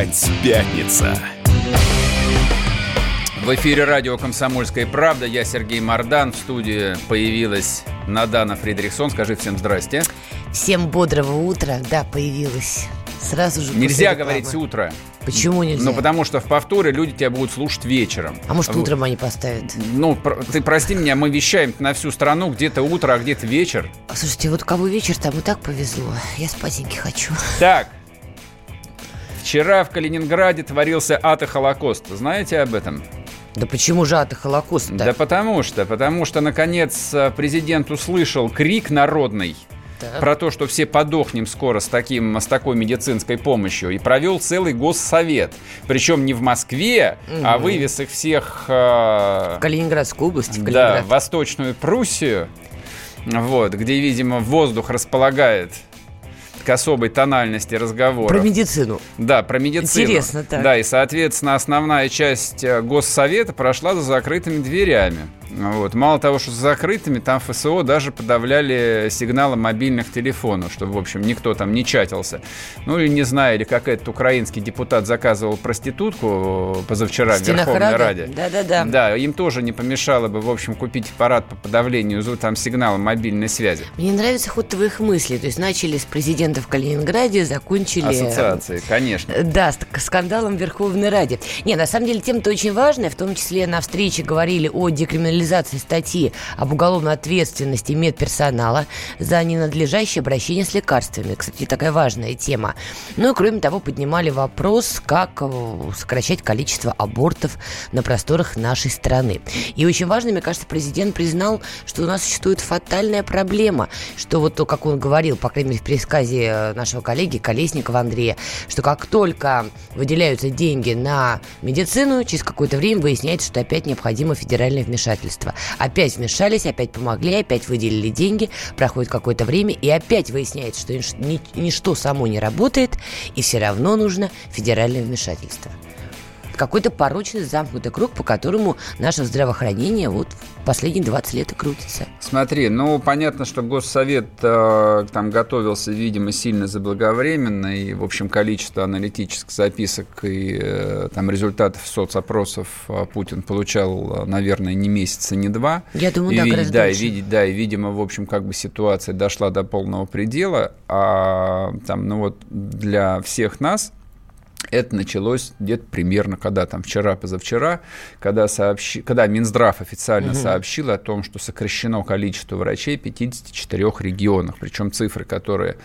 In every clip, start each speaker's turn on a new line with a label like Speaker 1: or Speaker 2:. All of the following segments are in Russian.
Speaker 1: Опять пятница.
Speaker 2: В эфире радио «Комсомольская правда». Я Сергей Мордан. В студии появилась Надана Фредериксон. Скажи всем здрасте.
Speaker 3: Всем бодрого утра. Да, появилась. Сразу же
Speaker 2: Нельзя говорить утро.
Speaker 3: Почему нельзя?
Speaker 2: Ну, потому что в повторе люди тебя будут слушать вечером.
Speaker 3: А может, утром они поставят?
Speaker 2: Ну, ты прости меня, мы вещаем на всю страну, где-то утро, а где-то вечер.
Speaker 3: Слушайте, вот кого вечер, там и так повезло. Я спасеньки хочу.
Speaker 2: Так, вчера в Калининграде творился ад и Холокост. Знаете об этом?
Speaker 3: Да почему же ад и Холокост? -то?
Speaker 2: Да потому что, потому что, наконец, президент услышал крик народный – так. про то, что все подохнем скоро с, таким, с такой медицинской помощью, и провел целый госсовет. Причем не в Москве, угу. а вывез их всех...
Speaker 3: Э, в Калининградскую область. В
Speaker 2: Калининград. Да, в Восточную Пруссию, вот, где, видимо, воздух располагает к особой тональности разговора.
Speaker 3: Про медицину.
Speaker 2: Да, про медицину.
Speaker 3: Интересно, так.
Speaker 2: Да, и, соответственно, основная часть э, Госсовета прошла за закрытыми дверями. Вот. Мало того, что с закрытыми, там ФСО даже подавляли сигналы мобильных телефонов, чтобы, в общем, никто там не чатился. Ну, или не знаю, или как этот украинский депутат заказывал проститутку позавчера в Верховной Раде.
Speaker 3: Да-да-да.
Speaker 2: Да, им тоже не помешало бы, в общем, купить аппарат по подавлению там сигнала мобильной связи.
Speaker 3: Мне нравится ход твоих мыслей. То есть начали с президента в Калининграде, закончили...
Speaker 2: Ассоциации, конечно.
Speaker 3: Да, с скандалом в Верховной Раде. Не, на самом деле тема-то очень важная, в том числе на встрече говорили о декриминализации реализации статьи об уголовной ответственности медперсонала за ненадлежащее обращение с лекарствами. Кстати, такая важная тема. Ну и кроме того, поднимали вопрос, как э, сокращать количество абортов на просторах нашей страны. И очень важно, мне кажется, президент признал, что у нас существует фатальная проблема, что вот то, как он говорил, по крайней мере, в пересказе э, нашего коллеги Колесникова Андрея, что как только выделяются деньги на медицину, через какое-то время выясняется, что опять необходимо федеральное вмешательство правительства. Опять вмешались, опять помогли, опять выделили деньги, проходит какое-то время, и опять выясняется, что ничто само не работает, и все равно нужно федеральное вмешательство какой-то порочный замкнутый круг, по которому наше здравоохранение вот последние 20 лет и крутится.
Speaker 2: Смотри, ну, понятно, что Госсовет э, там готовился, видимо, сильно заблаговременно, и, в общем, количество аналитических записок и э, там результатов соцопросов э, Путин получал, наверное, не месяца, не два.
Speaker 3: Я думаю, и, да,
Speaker 2: видеть, да, и видеть, да, и, видимо, в общем, как бы ситуация дошла до полного предела, а там, ну вот, для всех нас, это началось где-то примерно, когда там вчера, позавчера, когда, сообщи, когда Минздрав официально угу. сообщил о том, что сокращено количество врачей в 54 регионах. Причем цифры, которые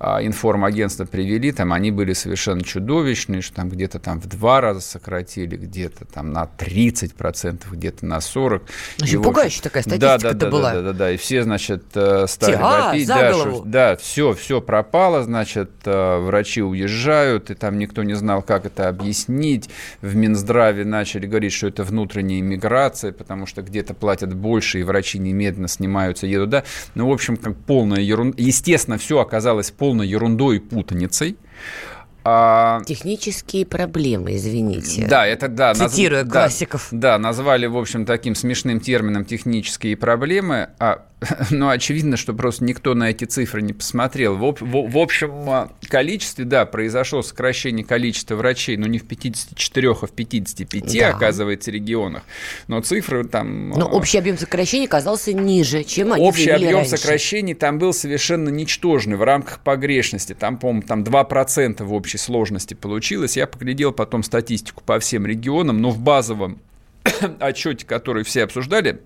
Speaker 2: информагентства привели, там они были совершенно чудовищные, что там где-то там в два раза сократили, где-то там на 30%, где-то на 40%.
Speaker 3: Очень и, пугающая такая статистика да, да, да,
Speaker 2: была. Да, да, да, и все, значит, э, стали а, вопить. Да, что, да, все, все пропало, значит, э, врачи уезжают, и там никто не знал, как это объяснить. В Минздраве начали говорить, что это внутренняя иммиграция, потому что где-то платят больше, и врачи немедленно снимаются, едут, да. Ну, в общем, как полная ерунда. Естественно, все оказалось полной полной ерундой и путаницей.
Speaker 3: А... Технические проблемы, извините.
Speaker 2: Да, это да.
Speaker 3: Цитируя наз... классиков.
Speaker 2: Да, да, назвали, в общем, таким смешным термином технические проблемы. А ну, очевидно, что просто никто на эти цифры не посмотрел. В, в, в общем а, количестве, да, произошло сокращение количества врачей, но не в 54, а в 55, да. оказывается, регионах. Но цифры там...
Speaker 3: Но общий объем сокращений оказался ниже, чем они
Speaker 2: Общий объем
Speaker 3: раньше.
Speaker 2: сокращений там был совершенно ничтожный в рамках погрешности. Там, по-моему, там 2% в общей сложности получилось. Я поглядел потом статистику по всем регионам, но в базовом отчете, который все обсуждали,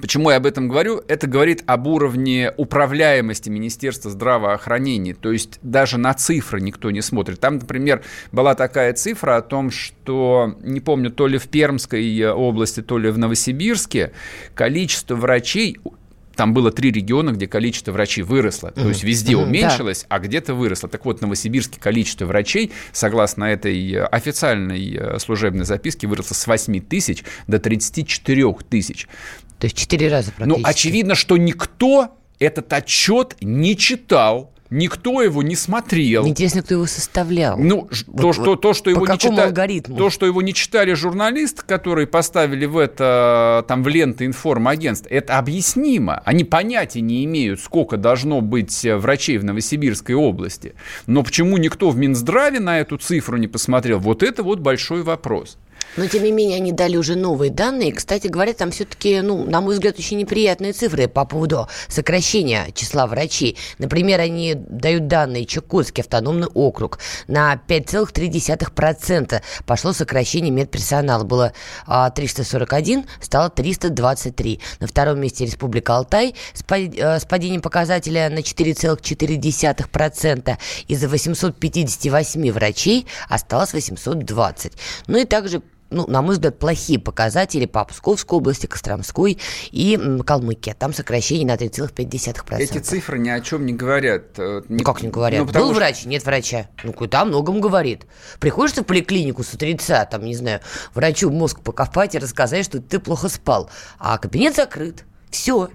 Speaker 2: Почему я об этом говорю? Это говорит об уровне управляемости Министерства здравоохранения. То есть даже на цифры никто не смотрит. Там, например, была такая цифра о том, что, не помню, то ли в Пермской области, то ли в Новосибирске количество врачей там было три региона, где количество врачей выросло. Mm-hmm. То есть везде mm-hmm, уменьшилось, да. а где-то выросло. Так вот, в Новосибирске количество врачей, согласно этой официальной э, служебной записке, выросло с 8 тысяч до 34 тысяч.
Speaker 3: То есть четыре раза
Speaker 2: ну, практически. Ну, очевидно, что никто этот отчет не читал, Никто его не смотрел.
Speaker 3: Интересно, кто его составлял.
Speaker 2: Ну, вот, то, что, то, что его не читали,
Speaker 3: алгоритму?
Speaker 2: то, что его не читали журналисты, которые поставили в это там в ленты информагентств, это объяснимо. Они понятия не имеют, сколько должно быть врачей в Новосибирской области. Но почему никто в Минздраве на эту цифру не посмотрел? Вот это вот большой вопрос.
Speaker 3: Но, тем не менее, они дали уже новые данные. Кстати говоря, там все-таки, ну, на мой взгляд, очень неприятные цифры по поводу сокращения числа врачей. Например, они дают данные Чукотский автономный округ. На 5,3% пошло сокращение медперсонала. Было 341, а, стало 323. На втором месте Республика Алтай с э, падением показателя на 4,4%. Из-за 858 врачей осталось 820. Ну и также ну, на мой взгляд, плохие показатели по Псковской области, Костромской и Калмыкии. Там сокращение на 3,5%.
Speaker 2: Эти цифры ни о чем не говорят.
Speaker 3: Э, ну, как не говорят? Ну, Был что... врач, нет врача. Ну, куда о многом говорит. Приходишь ты в поликлинику с утреца, там, не знаю, врачу мозг покопать и рассказать, что ты плохо спал. А кабинет закрыт. Все.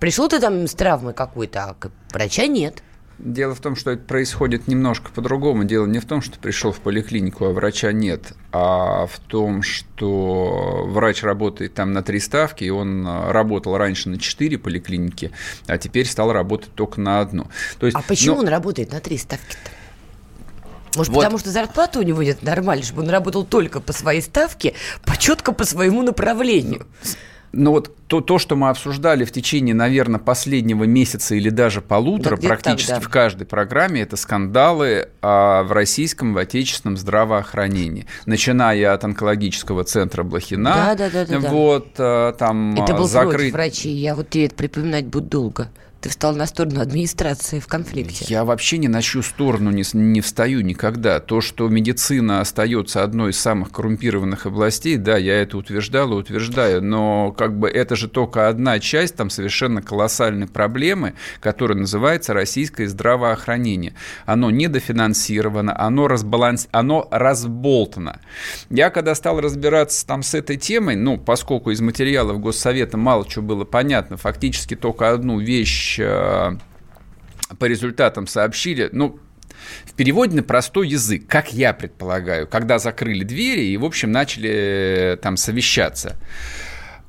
Speaker 3: Пришел ты там с травмой какой-то, а врача нет.
Speaker 2: Дело в том, что это происходит немножко по-другому. Дело не в том, что пришел в поликлинику, а врача нет, а в том, что врач работает там на три ставки, и он а, работал раньше на четыре поликлиники, а теперь стал работать только на одну.
Speaker 3: То есть, а почему ну, он работает на три ставки-то? Может, вот. потому что зарплата у него нет нормальная, чтобы он работал только по своей ставке, по четко по своему направлению.
Speaker 2: Но вот то, то, что мы обсуждали в течение, наверное, последнего месяца или даже полутора, да, практически так, да. в каждой программе, это скандалы а, в российском, в отечественном здравоохранении. Начиная от онкологического центра Блохина.
Speaker 3: Да, да, да. да
Speaker 2: вот а, там
Speaker 3: Это был закрыть... врачи, я вот тебе это припоминать буду долго ты встал на сторону администрации в конфликте?
Speaker 2: Я вообще ни на чью сторону не, не встаю никогда. То, что медицина остается одной из самых коррумпированных областей, да, я это утверждал и утверждаю, но как бы это же только одна часть там совершенно колоссальной проблемы, которая называется российское здравоохранение. Оно недофинансировано, оно, разбаланс... оно разболтано. Я когда стал разбираться там с этой темой, ну, поскольку из материалов Госсовета мало чего было понятно, фактически только одну вещь Э, по результатам сообщили, ну, в переводе на простой язык, как я предполагаю, когда закрыли двери и, в общем, начали э, там совещаться.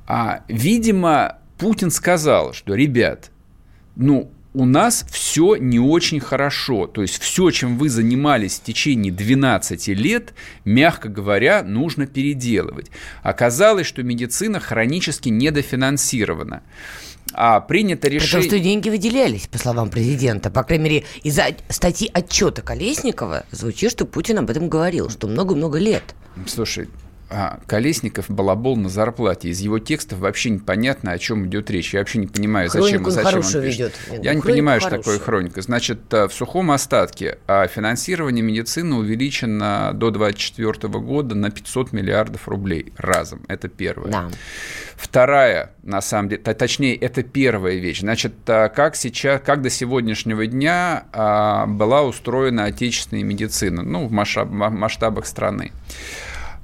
Speaker 2: А, видимо, Путин сказал, что, ребят, ну, у нас все не очень хорошо. То есть все, чем вы занимались в течение 12 лет, мягко говоря, нужно переделывать. Оказалось, что медицина хронически недофинансирована а, принято решение...
Speaker 3: Потому что деньги выделялись, по словам президента. По крайней мере, из-за статьи отчета Колесникова звучит, что Путин об этом говорил, что много-много лет.
Speaker 2: Слушай, а, Колесников балабол на зарплате. Из его текстов вообще непонятно, о чем идет речь. Я вообще не понимаю, зачем,
Speaker 3: Хронику
Speaker 2: зачем он
Speaker 3: пишет. Ведет.
Speaker 2: Я не понимаю, хорошую. что такое хроника. Значит, э, в сухом остатке а финансирование медицины увеличено до 2024 года на 500 миллиардов рублей разом. Это первое.
Speaker 3: Да.
Speaker 2: Вторая, на самом деле, точнее, это первая вещь. Значит, э, как сейчас, как до сегодняшнего дня а, была устроена отечественная медицина, ну, в масштабах страны.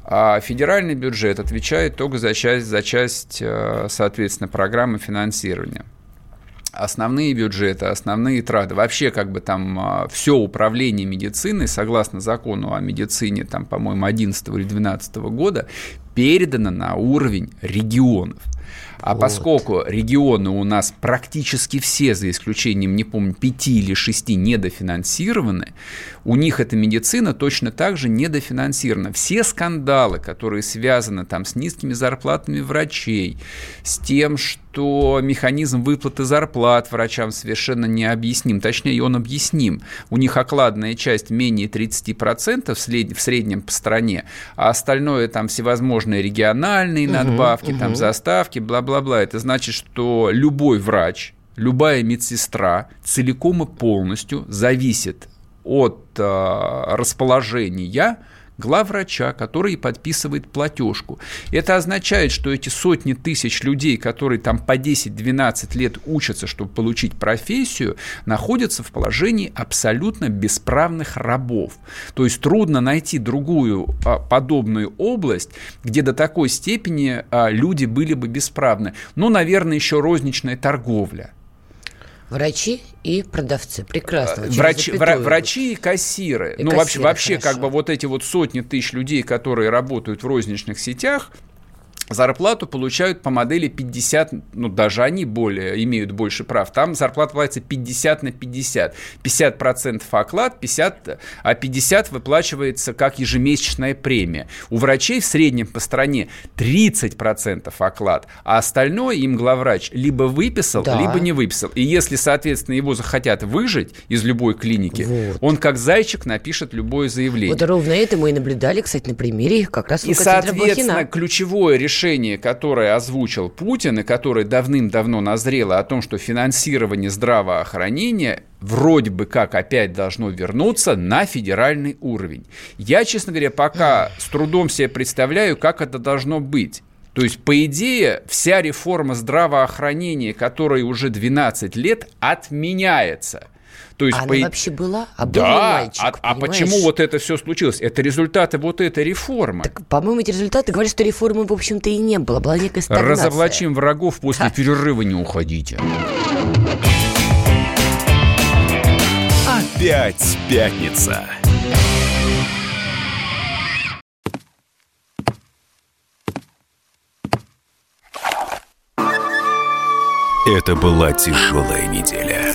Speaker 2: А федеральный бюджет отвечает только за часть, за часть э, соответственно, программы финансирования основные бюджеты, основные траты, вообще как бы там а, все управление медициной, согласно закону о медицине, там, по-моему, 11 или 12 года, передано на уровень регионов. А вот. поскольку регионы у нас практически все, за исключением, не помню, пяти или шести, недофинансированы, у них эта медицина точно так же недофинансирована. Все скандалы, которые связаны там с низкими зарплатами врачей, с тем, что механизм выплаты зарплат врачам совершенно необъясним, точнее, он объясним. У них окладная часть менее 30% в, сред... в среднем по стране, а остальное там всевозможные региональные надбавки, угу, там угу. заставки, бла-бла-бла. Это значит, что любой врач, любая медсестра целиком и полностью зависит от э, расположения главврача, который подписывает платежку. Это означает, что эти сотни тысяч людей, которые там по 10-12 лет учатся, чтобы получить профессию, находятся в положении абсолютно бесправных рабов. То есть трудно найти другую а, подобную область, где до такой степени а, люди были бы бесправны. Ну, наверное, еще розничная торговля.
Speaker 3: Врачи и продавцы. Прекрасно.
Speaker 2: Врачи, вра- врачи и кассиры. И ну, кассиры, вообще, вообще как бы вот эти вот сотни тысяч людей, которые работают в розничных сетях, зарплату получают по модели 50, ну даже они более, имеют больше прав. Там зарплата платится 50 на 50. 50 процентов оклад, 50, а 50 выплачивается как ежемесячная премия. У врачей в среднем по стране 30 процентов оклад, а остальное им главврач либо выписал, да. либо не выписал. И если, соответственно, его захотят выжить из любой клиники, вот. он как зайчик напишет любое заявление.
Speaker 3: Вот ровно это мы и наблюдали, кстати, на примере как раз
Speaker 2: И, соответственно, ключевое решение решение, которое озвучил Путин и которое давным-давно назрело о том, что финансирование здравоохранения вроде бы как опять должно вернуться на федеральный уровень. Я, честно говоря, пока с трудом себе представляю, как это должно быть. То есть, по идее, вся реформа здравоохранения, которая уже 12 лет, отменяется.
Speaker 3: То есть, Она по... вообще была?
Speaker 2: А да, мальчик, а, а почему вот это все случилось? Это результаты вот этой реформы. Так,
Speaker 3: по-моему, эти результаты говорят, что реформы, в общем-то, и не было. Была некая стагнация.
Speaker 2: Разоблачим врагов, после перерыва не уходите.
Speaker 1: Опять пятница. Это была тяжелая неделя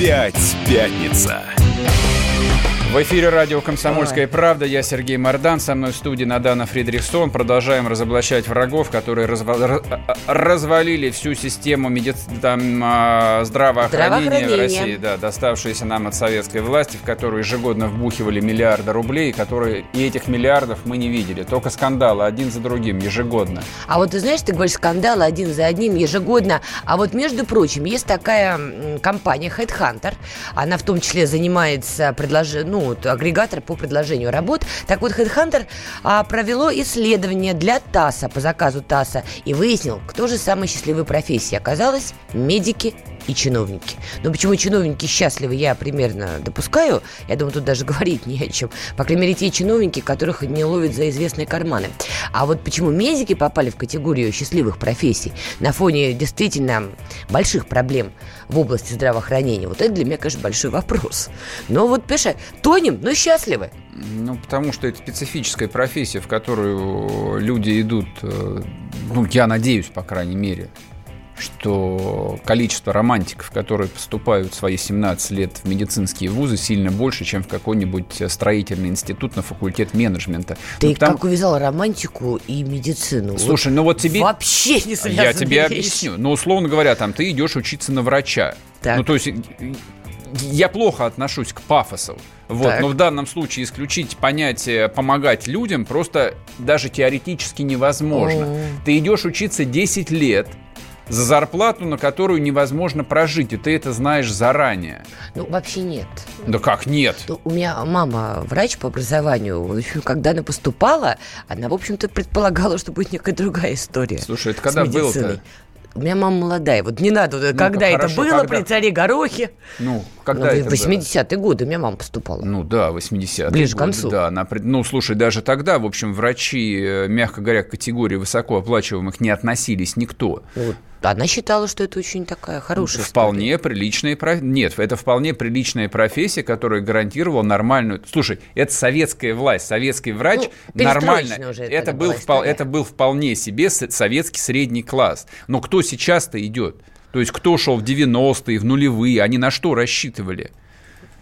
Speaker 1: Опять пятница.
Speaker 2: В эфире радио «Комсомольская правда». Я Сергей Мордан. Со мной в студии Надана Фридрихсон. Продолжаем разоблачать врагов, которые разва- развалили всю систему меди... там, а, здравоохранения, здравоохранения в России, да, доставшиеся нам от советской власти, в которую ежегодно вбухивали миллиарды рублей, которые и этих миллиардов мы не видели. Только скандалы один за другим ежегодно.
Speaker 3: А вот ты знаешь, ты говоришь скандалы один за одним ежегодно. А вот, между прочим, есть такая компания Headhunter. Она в том числе занимается предложением, ну, ну, вот, агрегатор по предложению работ. Так вот, HeadHunter а, провело исследование для ТАССа, по заказу ТАССа, и выяснил, кто же самый счастливый профессии. Оказалось, медики и чиновники. Но почему чиновники счастливы, я примерно допускаю. Я думаю, тут даже говорить не о чем. По крайней мере, те чиновники, которых не ловят за известные карманы. А вот почему медики попали в категорию счастливых профессий на фоне действительно больших проблем в области здравоохранения, вот это для меня, конечно, большой вопрос. Но вот, понимаешь, тонем, но счастливы.
Speaker 2: Ну, потому что это специфическая профессия, в которую люди идут, э, ну, я надеюсь, по крайней мере, что количество романтиков, которые поступают в свои 17 лет в медицинские вузы, сильно больше, чем в какой-нибудь строительный институт на факультет менеджмента.
Speaker 3: Ты ну, потому... как увязал романтику и медицину?
Speaker 2: Слушай, вот ну вот тебе...
Speaker 3: Вообще не
Speaker 2: Я тебе объясню. Но, условно говоря, там ты идешь учиться на врача. Так. Ну, то есть я плохо отношусь к пафосу. Вот, так. но в данном случае исключить понятие помогать людям просто даже теоретически невозможно. О. Ты идешь учиться 10 лет, за зарплату, на которую невозможно прожить, и ты это знаешь заранее.
Speaker 3: Ну, вообще нет.
Speaker 2: Да как нет?
Speaker 3: Ну, у меня мама врач по образованию. В общем, когда она поступала, она, в общем-то, предполагала, что будет некая другая история.
Speaker 2: Слушай, это когда было-то?
Speaker 3: У меня мама молодая. Вот не надо, ну когда это было когда? при царе Горохе.
Speaker 2: Ну, когда ну, это
Speaker 3: 80-е годы у меня мама поступала.
Speaker 2: Ну да, 80-е
Speaker 3: Ближе годы, к концу.
Speaker 2: Да, она, ну, слушай, даже тогда, в общем, врачи, э, мягко говоря, к категории высокооплачиваемых не относились никто.
Speaker 3: Вот. Она считала, что это очень такая хорошая
Speaker 2: Вполне история. приличная Нет, это вполне приличная профессия, которая гарантировала нормальную... Слушай, это советская власть, советский врач ну, нормально. Уже это, это, был впол... это был вполне себе советский средний класс. Но кто сейчас-то идет? То есть кто шел в 90-е, в нулевые, они на что рассчитывали?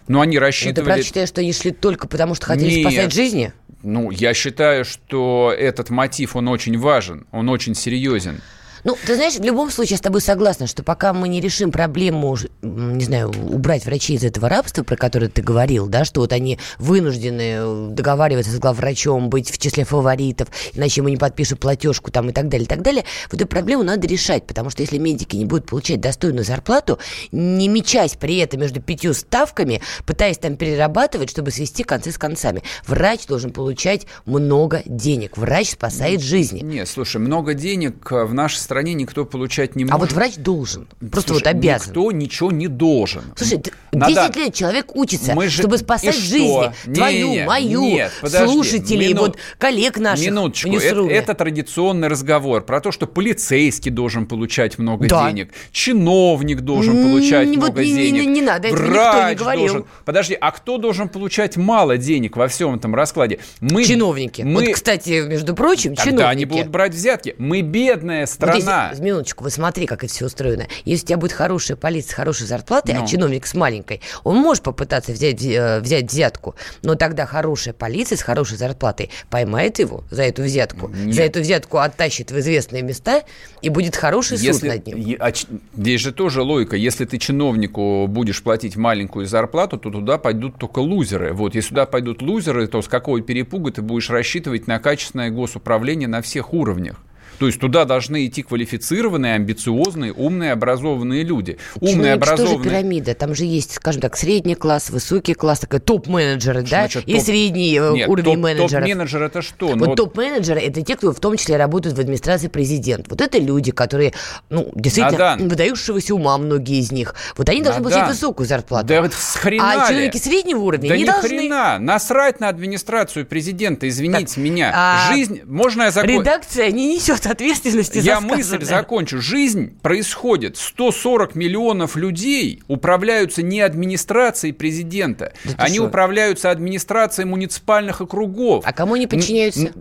Speaker 2: Ну, они рассчитывали... Ну, ты
Speaker 3: считаешь, что они шли только потому, что хотели Нет. спасать жизни?
Speaker 2: Ну, я считаю, что этот мотив, он очень важен, он очень серьезен.
Speaker 3: Ну, ты знаешь, в любом случае я с тобой согласна, что пока мы не решим проблему, не знаю, убрать врачей из этого рабства, про которое ты говорил, да, что вот они вынуждены э, договариваться с главврачом, быть в числе фаворитов, иначе ему не подпишут платежку там и так далее, и так далее, вот эту проблему надо решать, потому что если медики не будут получать достойную зарплату, не мечась при этом между пятью ставками, пытаясь там перерабатывать, чтобы свести концы с концами. Врач должен получать много денег. Врач спасает жизни.
Speaker 2: Нет, слушай, много денег в нашей стране никто получать не может.
Speaker 3: А вот врач должен. Просто слушай, вот обязан.
Speaker 2: Никто ничего не должен.
Speaker 3: Слушай, 10 Надо... лет человек учится, мы же... чтобы спасать жизни. Не, Твою, не, мою, нет, подожди, слушателей, минут... вот коллег наших.
Speaker 2: Минуточку, это, это традиционный разговор про то, что полицейский должен получать много да. денег, чиновник должен получать вот много не, денег.
Speaker 3: Не, не, не надо,
Speaker 2: это никто не говорил. Должен... Подожди, а кто должен получать мало денег во всем этом раскладе?
Speaker 3: Мы... Чиновники. Мы... Вот, кстати, между прочим, Тогда чиновники.
Speaker 2: они будут брать взятки. Мы бедная страна.
Speaker 3: Вот здесь, минуточку, вы смотри, как это все устроено. Если у тебя будет хорошая полиция с хорошей зарплатой, а ну. а чиновник с маленькой, он может попытаться взять, э, взять взятку, но тогда хорошая полиция с хорошей зарплатой поймает его за эту взятку, Нет. за эту взятку оттащит в известные места, и будет хороший Если... суд над ним.
Speaker 2: А, здесь же тоже логика. Если ты чиновнику будешь платить маленькую зарплату, то туда пойдут только лузеры. Вот, если сюда пойдут лузеры, то с какого перепуга ты будешь рассчитывать на качественное госуправление на всех уровнях? То есть туда должны идти квалифицированные, амбициозные, умные, образованные люди.
Speaker 3: Умные, образованные... тоже пирамида. Там же есть, скажем так, средний класс, высокий класс, такой топ-менеджеры, да? Значит, и топ... средний э, Нет, уровень топ, менеджеров.
Speaker 2: Топ-менеджер это что?
Speaker 3: Вот, вот топ-менеджеры это те, кто в том числе работают в администрации президента. Вот это люди, которые, ну, действительно, Надан. выдающегося ума многие из них. Вот они должны Надан. получать высокую зарплату.
Speaker 2: Да вот хрена
Speaker 3: А человеки среднего уровня
Speaker 2: да
Speaker 3: не,
Speaker 2: не
Speaker 3: должны.
Speaker 2: хрена. Насрать на администрацию президента, извините так, меня. А... Жизнь, можно я закончу?
Speaker 3: Редакция не несет ответственности
Speaker 2: я мысль закончу. Жизнь происходит. 140 миллионов людей управляются не администрацией президента. Да они что? управляются администрацией муниципальных округов.
Speaker 3: А кому они подчиняются?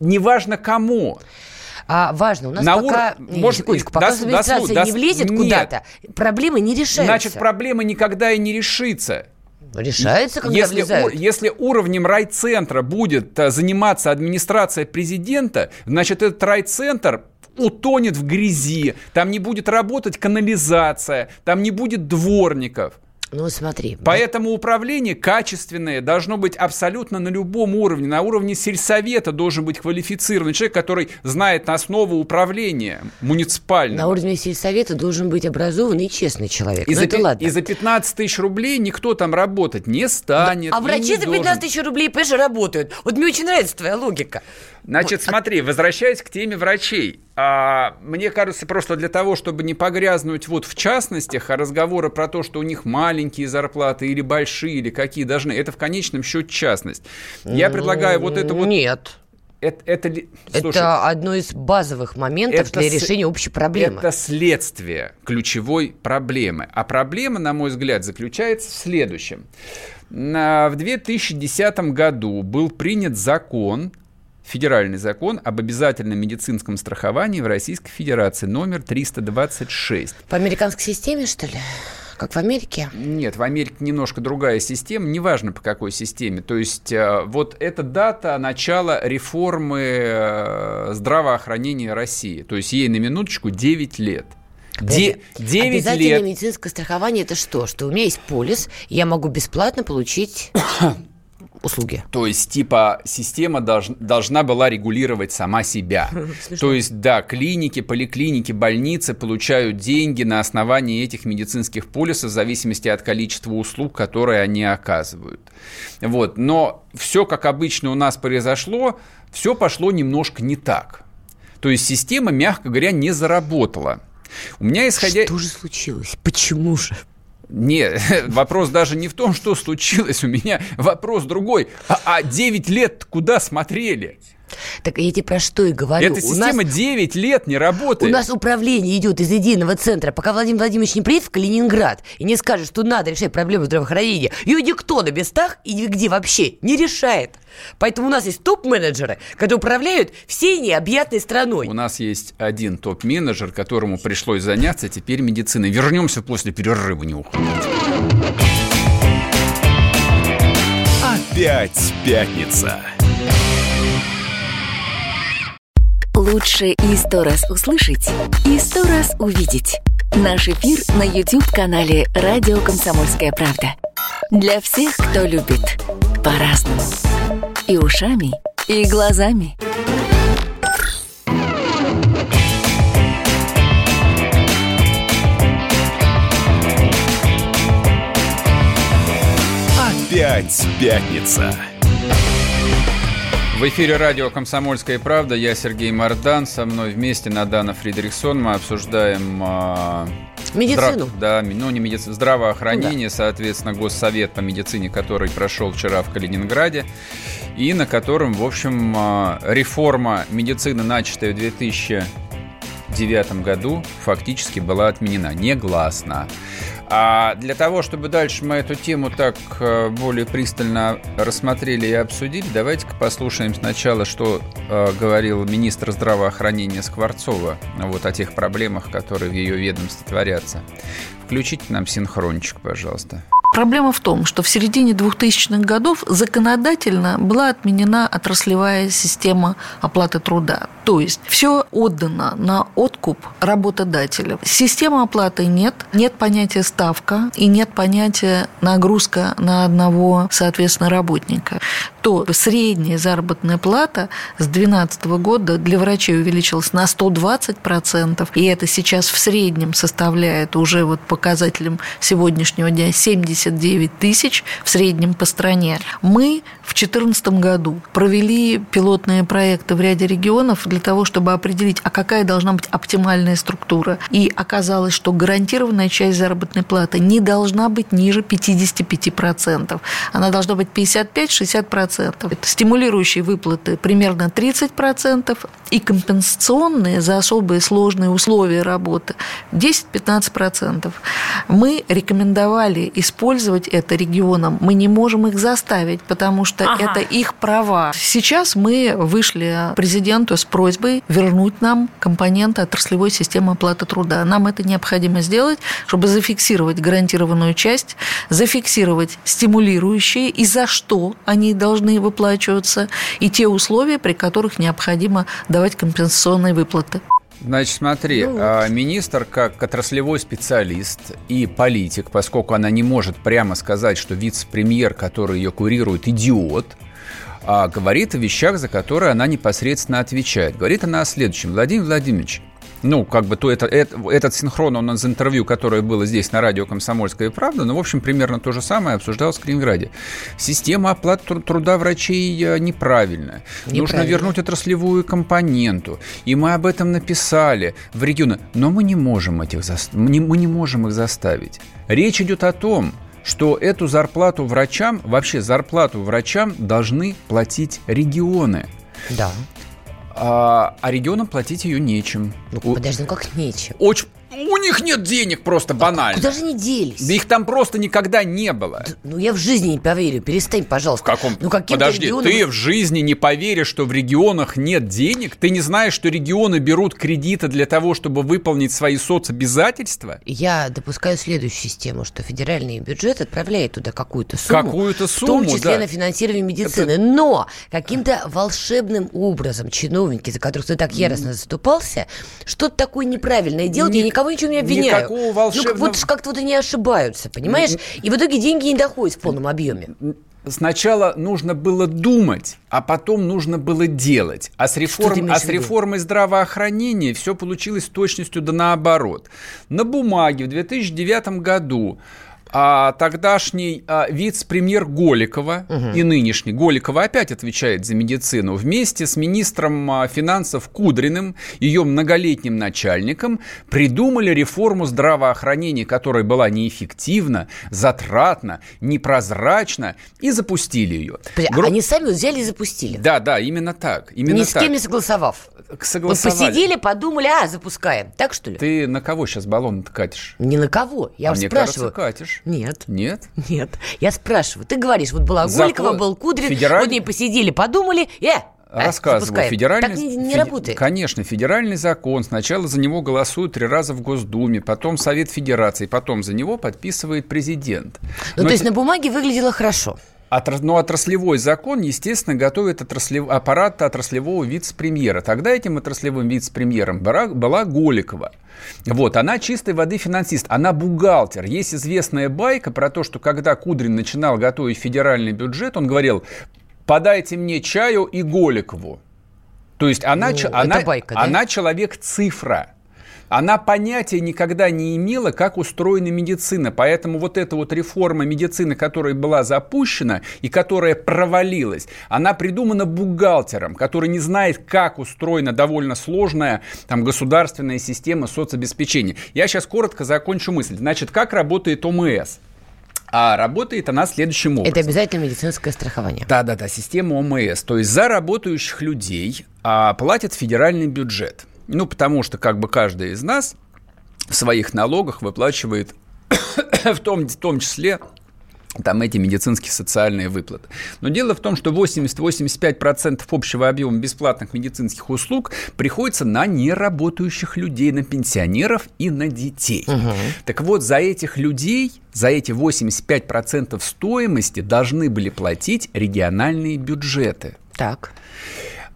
Speaker 2: Неважно кому.
Speaker 3: А важно, у нас На пока, ур... Может, секундочку, пока дос, администрация дос, не влезет куда-то, проблемы не решаются.
Speaker 2: Значит, проблема никогда и не решится.
Speaker 3: Решается, когда
Speaker 2: если,
Speaker 3: влезают.
Speaker 2: если уровнем райцентра будет э, заниматься администрация президента, значит, этот райцентр утонет в грязи, там не будет работать канализация, там не будет дворников.
Speaker 3: Ну, смотри.
Speaker 2: Поэтому да. управление качественное должно быть абсолютно на любом уровне. На уровне сельсовета должен быть квалифицированный человек, который знает основу управления муниципального.
Speaker 3: На уровне сельсовета должен быть образованный и честный человек. И, ну, за, это ладно.
Speaker 2: и за 15 тысяч рублей никто там работать не станет. Да,
Speaker 3: а врачи за 15 тысяч рублей, понимаешь, работают. Вот мне очень нравится твоя логика.
Speaker 2: Значит, смотри, возвращаясь к теме врачей. А, мне кажется, просто для того, чтобы не погрязнуть вот в частностях, а разговоры про то, что у них маленькие зарплаты или большие, или какие должны, это в конечном счете частность. Я предлагаю вот это вот...
Speaker 3: Нет.
Speaker 2: Это, это,
Speaker 3: слушай, это одно из базовых моментов для решения общей проблемы.
Speaker 2: Это следствие ключевой проблемы. А проблема, на мой взгляд, заключается в следующем. В 2010 году был принят закон федеральный закон об обязательном медицинском страховании в Российской Федерации, номер 326.
Speaker 3: По американской системе, что ли? Как в Америке?
Speaker 2: Нет, в Америке немножко другая система, неважно по какой системе. То есть э, вот эта дата начала реформы э, здравоохранения России. То есть ей на минуточку 9 лет.
Speaker 3: Де- 9 Обязательное лет. медицинское страхование это что? Что у меня есть полис, я могу бесплатно получить услуги.
Speaker 2: То есть, типа, система долж, должна была регулировать сама себя. То есть, да, клиники, поликлиники, больницы получают деньги на основании этих медицинских полисов в зависимости от количества услуг, которые они оказывают. Вот. Но все, как обычно у нас произошло, все пошло немножко не так. То есть, система, мягко говоря, не заработала. У меня исходя...
Speaker 3: Что же случилось? Почему же?
Speaker 2: Не, вопрос даже не в том, что случилось у меня, вопрос другой. А, а 9 лет куда смотрели?
Speaker 3: Так я тебе про что и говорю.
Speaker 2: Эта система нас, 9 лет не работает.
Speaker 3: У нас управление идет из единого центра. Пока Владимир Владимирович не приедет в Калининград и не скажет, что надо решать проблему здравоохранения, ее никто на местах и нигде вообще не решает. Поэтому у нас есть топ-менеджеры, которые управляют всей необъятной страной.
Speaker 2: У нас есть один топ-менеджер, которому пришлось заняться теперь медициной. Вернемся после перерыва, не уходить.
Speaker 1: Опять пятница.
Speaker 4: Лучше и сто раз услышать, и сто раз увидеть. Наш эфир на YouTube-канале «Радио Комсомольская правда». Для всех, кто любит по-разному. И ушами, и глазами.
Speaker 1: Опять пятница.
Speaker 2: В эфире радио «Комсомольская правда». Я Сергей Мардан. Со мной вместе Надана Фредериксон. Мы обсуждаем... Э,
Speaker 3: Медицину.
Speaker 2: Здра... Да, ну не медицину, здравоохранение, да. соответственно, Госсовет по медицине, который прошел вчера в Калининграде, и на котором, в общем, реформа медицины, начатая в 2009 году, фактически была отменена негласно. А для того, чтобы дальше мы эту тему так э, более пристально рассмотрели и обсудили, давайте-ка послушаем сначала, что э, говорил министр здравоохранения Скворцова вот о тех проблемах, которые в ее ведомстве творятся. Включите нам синхрончик, пожалуйста.
Speaker 5: Проблема в том, что в середине 2000-х годов законодательно была отменена отраслевая система оплаты труда. То есть все отдано на откуп работодателя. Системы оплаты нет, нет понятия ставка и нет понятия нагрузка на одного, соответственно, работника. То средняя заработная плата с 2012 года для врачей увеличилась на 120%, и это сейчас в среднем составляет уже вот показателем сегодняшнего дня 70 79 тысяч в среднем по стране. Мы в 2014 году провели пилотные проекты в ряде регионов для того, чтобы определить, а какая должна быть оптимальная структура. И оказалось, что гарантированная часть заработной платы не должна быть ниже 55%. Она должна быть 55-60%. Это стимулирующие выплаты примерно 30% и компенсационные за особые сложные условия работы 10-15%. Мы рекомендовали использовать использовать это регионам, мы не можем их заставить, потому что ага. это их права. Сейчас мы вышли президенту с просьбой вернуть нам компоненты отраслевой системы оплаты труда. Нам это необходимо сделать, чтобы зафиксировать гарантированную часть, зафиксировать стимулирующие и за что они должны выплачиваться, и те условия, при которых необходимо давать компенсационные выплаты.
Speaker 2: Значит, смотри, ну, вот. министр как отраслевой специалист и политик, поскольку она не может прямо сказать, что вице-премьер, который ее курирует, идиот, а говорит о вещах, за которые она непосредственно отвечает. Говорит она о следующем. Владимир Владимирович, ну, как бы то это, это, этот синхрон, он из интервью, которое было здесь на радио «Комсомольская правда», ну, в общем, примерно то же самое обсуждалось в Калининграде. Система оплаты труда врачей э, неправильная. Нужно вернуть отраслевую компоненту. И мы об этом написали в регионы. Но мы не можем, этих за... мы не можем их заставить. Речь идет о том, что эту зарплату врачам, вообще зарплату врачам должны платить регионы.
Speaker 3: Да.
Speaker 2: А, а регионам платить ее нечем.
Speaker 3: Ну, подожди, ну как нечем?
Speaker 2: Очень у них нет денег просто банально.
Speaker 3: Куда же они делись?
Speaker 2: Да их там просто никогда не было. Да,
Speaker 3: ну я в жизни не поверю. Перестань, пожалуйста.
Speaker 2: В каком? Ну, Подожди, регионам... ты в жизни не поверишь, что в регионах нет денег? Ты не знаешь, что регионы берут кредиты для того, чтобы выполнить свои соцобязательства?
Speaker 3: Я допускаю следующую систему, что федеральный бюджет отправляет туда какую-то сумму.
Speaker 2: Какую-то сумму,
Speaker 3: В том числе
Speaker 2: да.
Speaker 3: на финансирование медицины. Это... Но каким-то волшебным образом чиновники, за которых ты так яростно заступался, что-то такое неправильное делают, не... я никого ничего не обвиняю.
Speaker 2: Никакого волшебного...
Speaker 3: Ну, вот как-то вот они ошибаются, понимаешь? И в итоге деньги не доходят в полном объеме.
Speaker 2: Сначала нужно было думать, а потом нужно было делать. А с, реформ... а с реформой здравоохранения все получилось с точностью да наоборот. На бумаге в 2009 году а тогдашний а, вице-премьер Голикова угу. и нынешний Голикова опять отвечает за медицину вместе с министром а, финансов Кудриным, ее многолетним начальником, придумали реформу здравоохранения, которая была неэффективна, затратна, непрозрачна, и запустили ее.
Speaker 3: Гру... Они сами взяли и запустили.
Speaker 2: Да, да, именно так. Именно
Speaker 3: Ни с кем не согласовав.
Speaker 2: Согласовали.
Speaker 3: Вот посидели, подумали, а, запускаем. Так что ли?
Speaker 2: Ты на кого сейчас баллон катишь?
Speaker 3: Не на кого. Я
Speaker 2: а
Speaker 3: мне
Speaker 2: спрашиваю. кажется, катишь.
Speaker 3: Нет.
Speaker 2: Нет?
Speaker 3: Нет. Я спрашиваю. Ты говоришь, вот была Закон... был Кудрин, Федераль... вот не посидели, подумали, э,
Speaker 2: Рассказываю. Федеральный...
Speaker 3: Так не, не Фед... работает.
Speaker 2: Конечно, федеральный закон. Сначала за него голосуют три раза в Госдуме, потом Совет Федерации, потом за него подписывает президент.
Speaker 3: Ну, Но то есть на бумаге выглядело хорошо.
Speaker 2: Отрас, но отраслевой закон, естественно, готовит отраслев, аппарат отраслевого вице-премьера. Тогда этим отраслевым вице-премьером была, была Голикова. Вот, она чистой воды финансист, она бухгалтер. Есть известная байка про то, что когда Кудрин начинал готовить федеральный бюджет, он говорил, подайте мне чаю и Голикову. То есть она, ну, она, байка, да? она человек-цифра она понятия никогда не имела, как устроена медицина. Поэтому вот эта вот реформа медицины, которая была запущена и которая провалилась, она придумана бухгалтером, который не знает, как устроена довольно сложная там, государственная система соцобеспечения. Я сейчас коротко закончу мысль. Значит, как работает ОМС? А работает она следующим образом.
Speaker 3: Это обязательно медицинское страхование.
Speaker 2: Да-да-да, система ОМС. То есть за работающих людей а, платит федеральный бюджет. Ну, потому что как бы каждый из нас в своих налогах выплачивает в том, в том числе там эти медицинские социальные выплаты. Но дело в том, что 80-85% общего объема бесплатных медицинских услуг приходится на неработающих людей, на пенсионеров и на детей. Угу. Так вот, за этих людей, за эти 85% стоимости должны были платить региональные бюджеты.
Speaker 3: Так.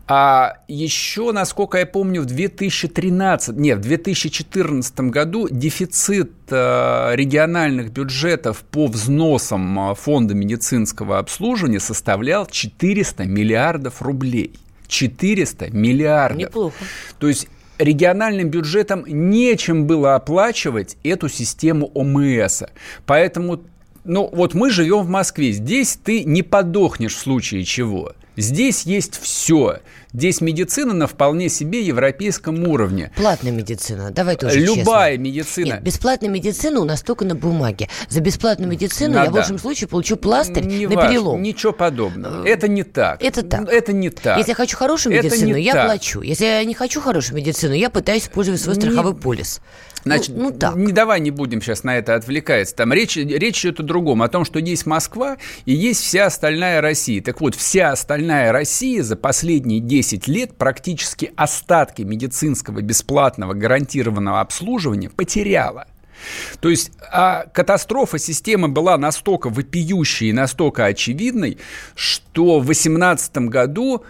Speaker 2: А еще, насколько я помню, в 2013, нет, в 2014 году дефицит э, региональных бюджетов по взносам э, фонда медицинского обслуживания составлял 400 миллиардов рублей. 400 миллиардов.
Speaker 3: Неплохо.
Speaker 2: То есть региональным бюджетам нечем было оплачивать эту систему ОМС. Поэтому, ну вот мы живем в Москве, здесь ты не подохнешь в случае чего. Здесь есть все. Здесь медицина на вполне себе европейском уровне.
Speaker 3: Платная медицина, давай тоже
Speaker 2: Любая
Speaker 3: честно.
Speaker 2: медицина. Нет,
Speaker 3: бесплатная медицина у нас только на бумаге. За бесплатную медицину Надо. я в лучшем случае получу пластырь не на важно, перелом.
Speaker 2: Ничего подобного. Э, это не так.
Speaker 3: Это так.
Speaker 2: Это не так.
Speaker 3: Если я хочу хорошую медицину, я так. плачу. Если я не хочу хорошую медицину, я пытаюсь использовать свой страховой не... полис.
Speaker 2: Значит, ну, ну так. Не давай не будем сейчас на это отвлекаться. Там речь, речь идет о другом, о том, что есть Москва и есть вся остальная Россия. Так вот, вся остальная Россия за последние 10 лет практически остатки медицинского бесплатного гарантированного обслуживания потеряла. То есть а катастрофа системы была настолько вопиющей и настолько очевидной, что в 2018 году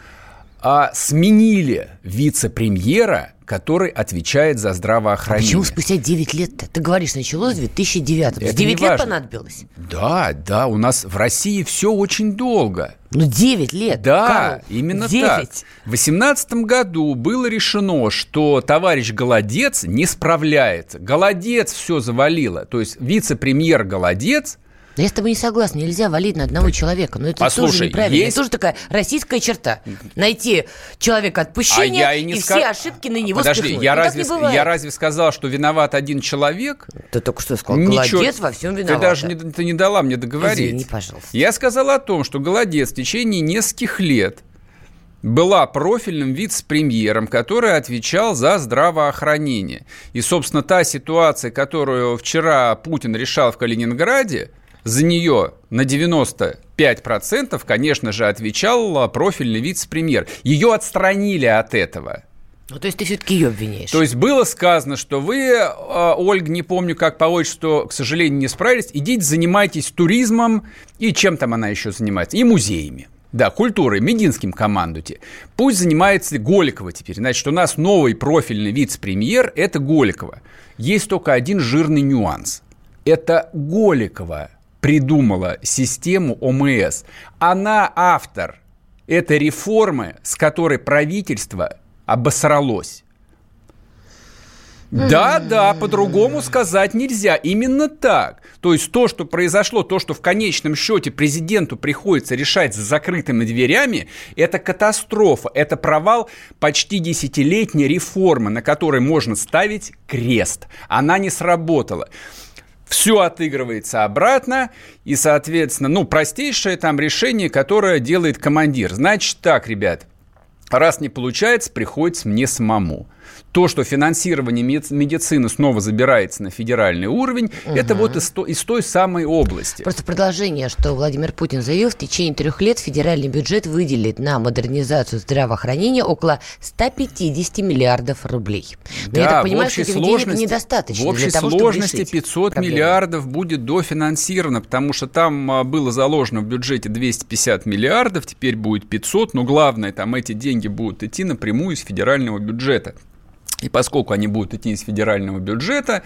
Speaker 2: а, сменили вице-премьера который отвечает за здравоохранение. А
Speaker 3: почему спустя 9 лет-то? Ты говоришь, началось в 2009. Это 9 лет важно. понадобилось?
Speaker 2: Да, да, у нас в России все очень долго.
Speaker 3: Ну, 9 лет.
Speaker 2: Да, Карл, именно 9. так. В 2018 году было решено, что товарищ Голодец не справляется. Голодец все завалило. То есть вице-премьер Голодец
Speaker 3: да я с тобой не согласна, нельзя валить на одного человека. Но это Послушай, тоже неправильно. Есть... Это тоже такая российская черта. Найти человека отпущения а и, и ска... все ошибки на него
Speaker 2: Подожди, спихнуть. я, ну, разве, я разве сказал, что виноват один человек?
Speaker 3: Ты только что сказал, Ничего... голодец во всем виноват.
Speaker 2: Ты даже не, ты не дала мне договорить.
Speaker 3: Извини, пожалуйста.
Speaker 2: Я сказал о том, что голодец в течение нескольких лет была профильным вице-премьером, который отвечал за здравоохранение. И, собственно, та ситуация, которую вчера Путин решал в Калининграде – за нее на 95%, конечно же, отвечал профильный вице-премьер. Ее отстранили от этого.
Speaker 3: Ну, то есть ты все-таки ее обвиняешь.
Speaker 2: То есть было сказано, что вы, а, Ольга, не помню, как по отчеству, к сожалению, не справились, идите занимайтесь туризмом и чем там она еще занимается, и музеями. Да, культурой, Мединским командуйте. Пусть занимается Голикова теперь. Значит, у нас новый профильный вице-премьер – это Голикова. Есть только один жирный нюанс. Это Голикова придумала систему ОМС. Она автор этой реформы, с которой правительство обосралось. Да, да, по-другому сказать нельзя. Именно так. То есть то, что произошло, то, что в конечном счете президенту приходится решать за закрытыми дверями, это катастрофа, это провал почти десятилетней реформы, на которой можно ставить крест. Она не сработала все отыгрывается обратно, и, соответственно, ну, простейшее там решение, которое делает командир. Значит так, ребят, раз не получается, приходится мне самому. То, что финансирование медицины снова забирается на федеральный уровень, угу. это вот из, из той самой области.
Speaker 3: Просто продолжение, что Владимир Путин заявил, в течение трех лет федеральный бюджет выделит на модернизацию здравоохранения около 150 миллиардов рублей.
Speaker 2: Но да, я так понимаю, что этих денег недостаточно. В общей для того, сложности 500 проблему. миллиардов будет дофинансировано, потому что там а, было заложено в бюджете 250 миллиардов, теперь будет 500, но главное, там эти деньги будут идти напрямую из федерального бюджета. И поскольку они будут идти из федерального бюджета,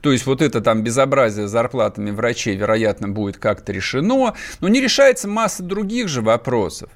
Speaker 2: то есть вот это там безобразие с зарплатами врачей, вероятно, будет как-то решено, но не решается масса других же вопросов.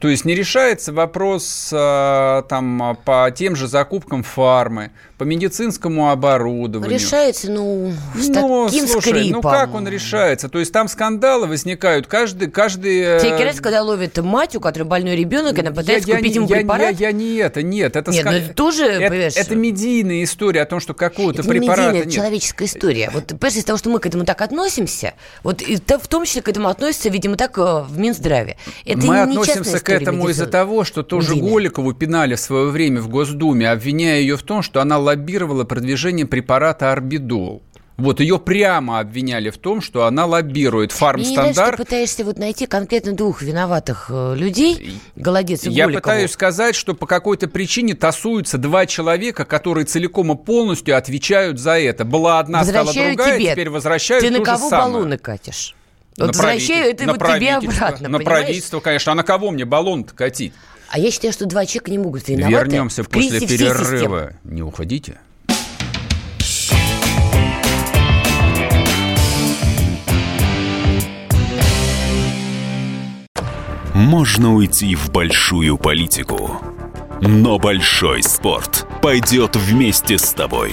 Speaker 2: То есть не решается вопрос а, там, по тем же закупкам фармы, по медицинскому оборудованию.
Speaker 3: Решается, ну, с
Speaker 2: ну,
Speaker 3: таким
Speaker 2: слушай,
Speaker 3: скрипом.
Speaker 2: Ну, как он решается? То есть там скандалы возникают каждый... каждый
Speaker 3: Всякий раз, когда ловит мать, у которой больной ребенок, она пытается я, купить я, ему
Speaker 2: я,
Speaker 3: препарат?
Speaker 2: Я, я, я не это, нет. Это
Speaker 3: нет, ну это тоже,
Speaker 2: это, это медийная история о том, что какого-то препарата
Speaker 3: медийная, нет. человеческая история. Вот, понимаешь, из того, что мы к этому так относимся, вот и в том числе к этому относятся, видимо, так э, в Минздраве. Это
Speaker 2: мы относимся к этому из-за того, что тоже медийная. Голикову пинали в свое время в Госдуме, обвиняя ее в том, что она лоббировала продвижение препарата Арбидол. Вот ее прямо обвиняли в том, что она лоббирует фармстандарт.
Speaker 3: ты пытаешься вот найти конкретно двух виноватых э, людей, Голодец и
Speaker 2: Я
Speaker 3: Голикову.
Speaker 2: пытаюсь сказать, что по какой-то причине тасуются два человека, которые целиком и полностью отвечают за это. Была одна, стала другая, тебе. теперь возвращают
Speaker 3: Ты
Speaker 2: на
Speaker 3: кого
Speaker 2: самое.
Speaker 3: баллоны катишь? Вот на возвращаю это
Speaker 2: на
Speaker 3: вот тебе обратно,
Speaker 2: На
Speaker 3: понимаешь?
Speaker 2: правительство, конечно. А на кого мне баллон-то катить?
Speaker 3: А я считаю, что два человека не могут виноваты.
Speaker 2: Вернемся после перерыва. Не уходите.
Speaker 1: Можно уйти в большую политику, но большой спорт пойдет вместе с тобой.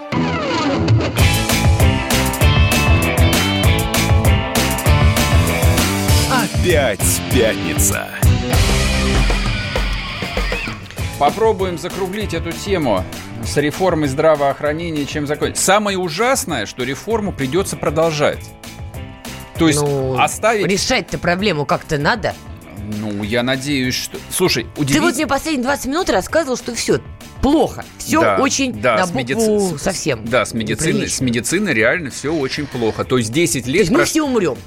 Speaker 1: Опять пятница.
Speaker 2: Попробуем закруглить эту тему с реформой здравоохранения, чем закончить. Самое ужасное, что реформу придется продолжать. То есть ну, оставить...
Speaker 3: Решать-то проблему как-то надо.
Speaker 2: Ну, я надеюсь, что... Слушай, удивительно...
Speaker 3: Ты вот мне последние 20 минут рассказывал, что все, плохо. Все да, очень да, на букву медици... совсем.
Speaker 2: Да, с медициной, с медициной реально все очень плохо. То есть 10 лет... То есть
Speaker 3: мы прош... все умрем.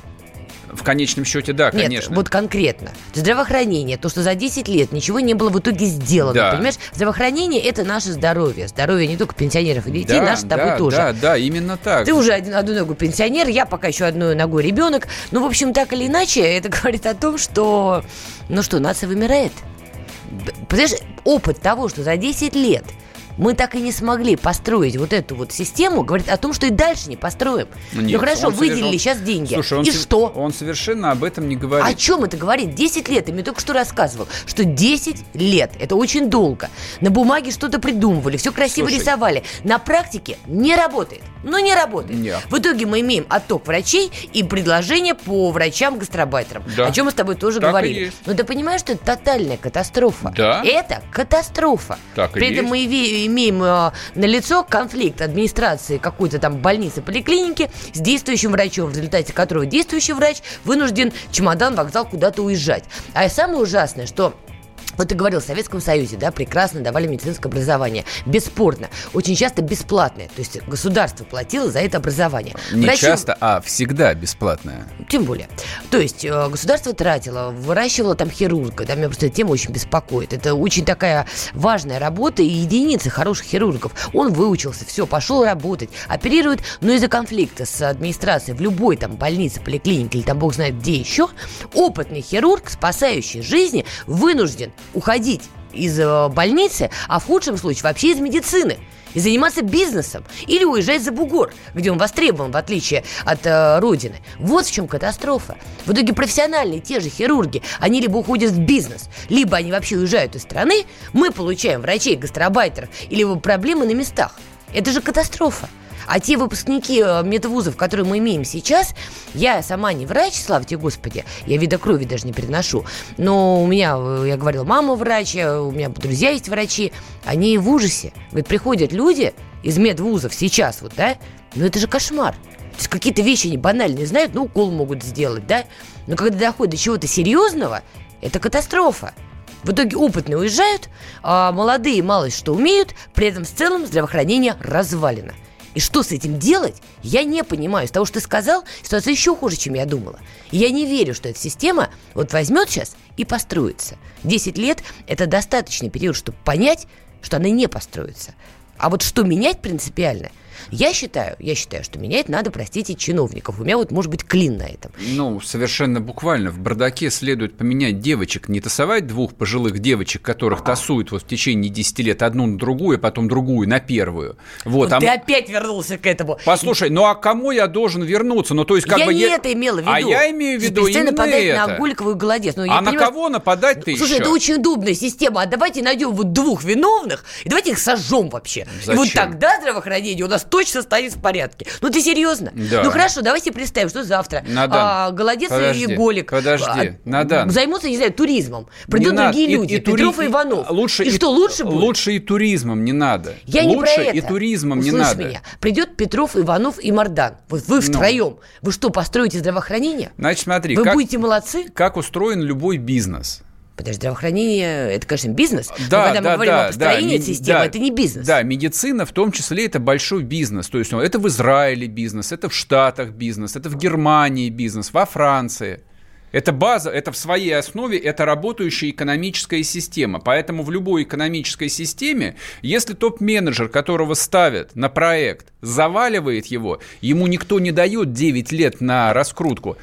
Speaker 2: В конечном счете, да,
Speaker 3: Нет,
Speaker 2: конечно.
Speaker 3: вот конкретно. Здравоохранение, то, что за 10 лет ничего не было в итоге сделано. Да. Понимаешь, здравоохранение – это наше здоровье. Здоровье не только пенсионеров и детей, да, наше с тобой
Speaker 2: да,
Speaker 3: тоже.
Speaker 2: Да, да, именно так.
Speaker 3: Ты уже один, одну ногу пенсионер, я пока еще одной ногой ребенок. Ну, в общем, так или иначе, это говорит о том, что, ну что, нация вымирает. Понимаешь, опыт того, что за 10 лет – мы так и не смогли построить вот эту вот систему, говорит о том, что и дальше не построим. Нет, ну хорошо, выделили он, сейчас деньги. Слушай,
Speaker 2: он
Speaker 3: и
Speaker 2: с...
Speaker 3: что?
Speaker 2: Он совершенно об этом не говорит.
Speaker 3: О чем это говорит? 10 лет. Ты мне только что рассказывал, что 10 лет. Это очень долго. На бумаге что-то придумывали, все красиво Слушай. рисовали. На практике не работает. Ну, не работает. Нет. В итоге мы имеем отток врачей и предложение по врачам-гастробайтерам. Да. О чем мы с тобой тоже так говорили. Но ты понимаешь, что это тотальная катастрофа.
Speaker 2: Да.
Speaker 3: Это катастрофа.
Speaker 2: Так
Speaker 3: При этом мы имеем э, на лицо конфликт администрации какой-то там больницы, поликлиники с действующим врачом, в результате которого действующий врач вынужден чемодан, вокзал куда-то уезжать. А самое ужасное, что вот ты говорил, в Советском Союзе, да, прекрасно давали медицинское образование. Бесспорно. Очень часто бесплатное. То есть государство платило за это образование.
Speaker 2: Не Врачи... часто, а всегда бесплатное.
Speaker 3: Тем более. То есть э, государство тратило, выращивало там хирурга. Да, меня просто эта тема очень беспокоит. Это очень такая важная работа и единицы хороших хирургов. Он выучился, все, пошел работать, оперирует, но из-за конфликта с администрацией в любой там больнице, поликлинике или там бог знает где еще, опытный хирург, спасающий жизни, вынужден уходить из э, больницы, а в худшем случае вообще из медицины и заниматься бизнесом или уезжать за бугор, где он востребован, в отличие от э, родины. Вот в чем катастрофа. В итоге профессиональные те же хирурги, они либо уходят в бизнес, либо они вообще уезжают из страны, мы получаем врачей, гастробайтеров или проблемы на местах. Это же катастрофа. А те выпускники э, медвузов, которые мы имеем сейчас, я сама не врач, слава тебе Господи, я вида крови даже не переношу, но у меня, э, я говорила, мама врач, э, у меня друзья есть врачи, они в ужасе. Говорит, приходят люди из медвузов сейчас вот, да, ну это же кошмар. То есть какие-то вещи они банальные знают, ну укол могут сделать, да, но когда доходит до чего-то серьезного, это катастрофа. В итоге опытные уезжают, а молодые мало что умеют, при этом в целом здравоохранение развалено. И что с этим делать, я не понимаю. С того, что ты сказал, ситуация еще хуже, чем я думала. И я не верю, что эта система вот возьмет сейчас и построится. Десять лет – это достаточный период, чтобы понять, что она не построится. А вот что менять принципиально – я считаю, я считаю, что менять надо, простите, чиновников. У меня вот может быть клин на этом.
Speaker 2: Ну, совершенно буквально. В бардаке следует поменять девочек, не тасовать двух пожилых девочек, которых тасуют вот в течение 10 лет одну на другую, а потом другую на первую. Вот.
Speaker 3: Ну, а... Ты опять вернулся к этому.
Speaker 2: Послушай, ну а кому я должен вернуться? Ну, то есть, как
Speaker 3: я
Speaker 2: бы...
Speaker 3: не я... это имела в виду.
Speaker 2: А я имею в виду
Speaker 3: именно
Speaker 2: нападать
Speaker 3: это. на Гуликову и Голодец.
Speaker 2: Ну, а на понимаю... кого нападать-то
Speaker 3: Слушай,
Speaker 2: еще?
Speaker 3: это очень удобная система. А давайте найдем вот двух виновных и давайте их сожжем вообще.
Speaker 2: Зачем?
Speaker 3: И вот тогда здравоохранение у нас точно станет в порядке. Ну ты серьезно?
Speaker 2: Да.
Speaker 3: Ну хорошо, давайте представим, что завтра
Speaker 2: Надан,
Speaker 3: а, Голодец
Speaker 2: подожди,
Speaker 3: и Голик
Speaker 2: подожди,
Speaker 3: а,
Speaker 2: Надан.
Speaker 3: займутся, не знаю, туризмом. Придут
Speaker 2: Не
Speaker 3: другие
Speaker 2: надо.
Speaker 3: люди,
Speaker 2: и, и
Speaker 3: Петров
Speaker 2: тури...
Speaker 3: и Иванов.
Speaker 2: Лучше
Speaker 3: и,
Speaker 2: и
Speaker 3: что, лучше будет?
Speaker 2: Лучше и туризмом не надо.
Speaker 3: Я
Speaker 2: лучше
Speaker 3: не про это.
Speaker 2: и туризмом
Speaker 3: Услышь
Speaker 2: не надо.
Speaker 3: меня. Придет Петров, Иванов и Мардан. Вот вы втроем. Вы что, построите здравоохранение?
Speaker 2: Значит, смотри,
Speaker 3: Вы
Speaker 2: как,
Speaker 3: будете молодцы?
Speaker 2: как устроен любой бизнес.
Speaker 3: Подожди, здравоохранение – это, конечно, бизнес.
Speaker 2: Да,
Speaker 3: но когда
Speaker 2: да,
Speaker 3: мы говорим
Speaker 2: да,
Speaker 3: о построении
Speaker 2: да,
Speaker 3: системы,
Speaker 2: да,
Speaker 3: это не бизнес.
Speaker 2: Да, медицина в том числе это большой бизнес. То есть ну, это в Израиле бизнес, это в Штатах бизнес, это в Германии бизнес, во Франции. Это база, это в своей основе, это работающая экономическая система. Поэтому в любой экономической системе, если топ-менеджер, которого ставят на проект, заваливает его, ему никто не дает 9 лет на раскрутку,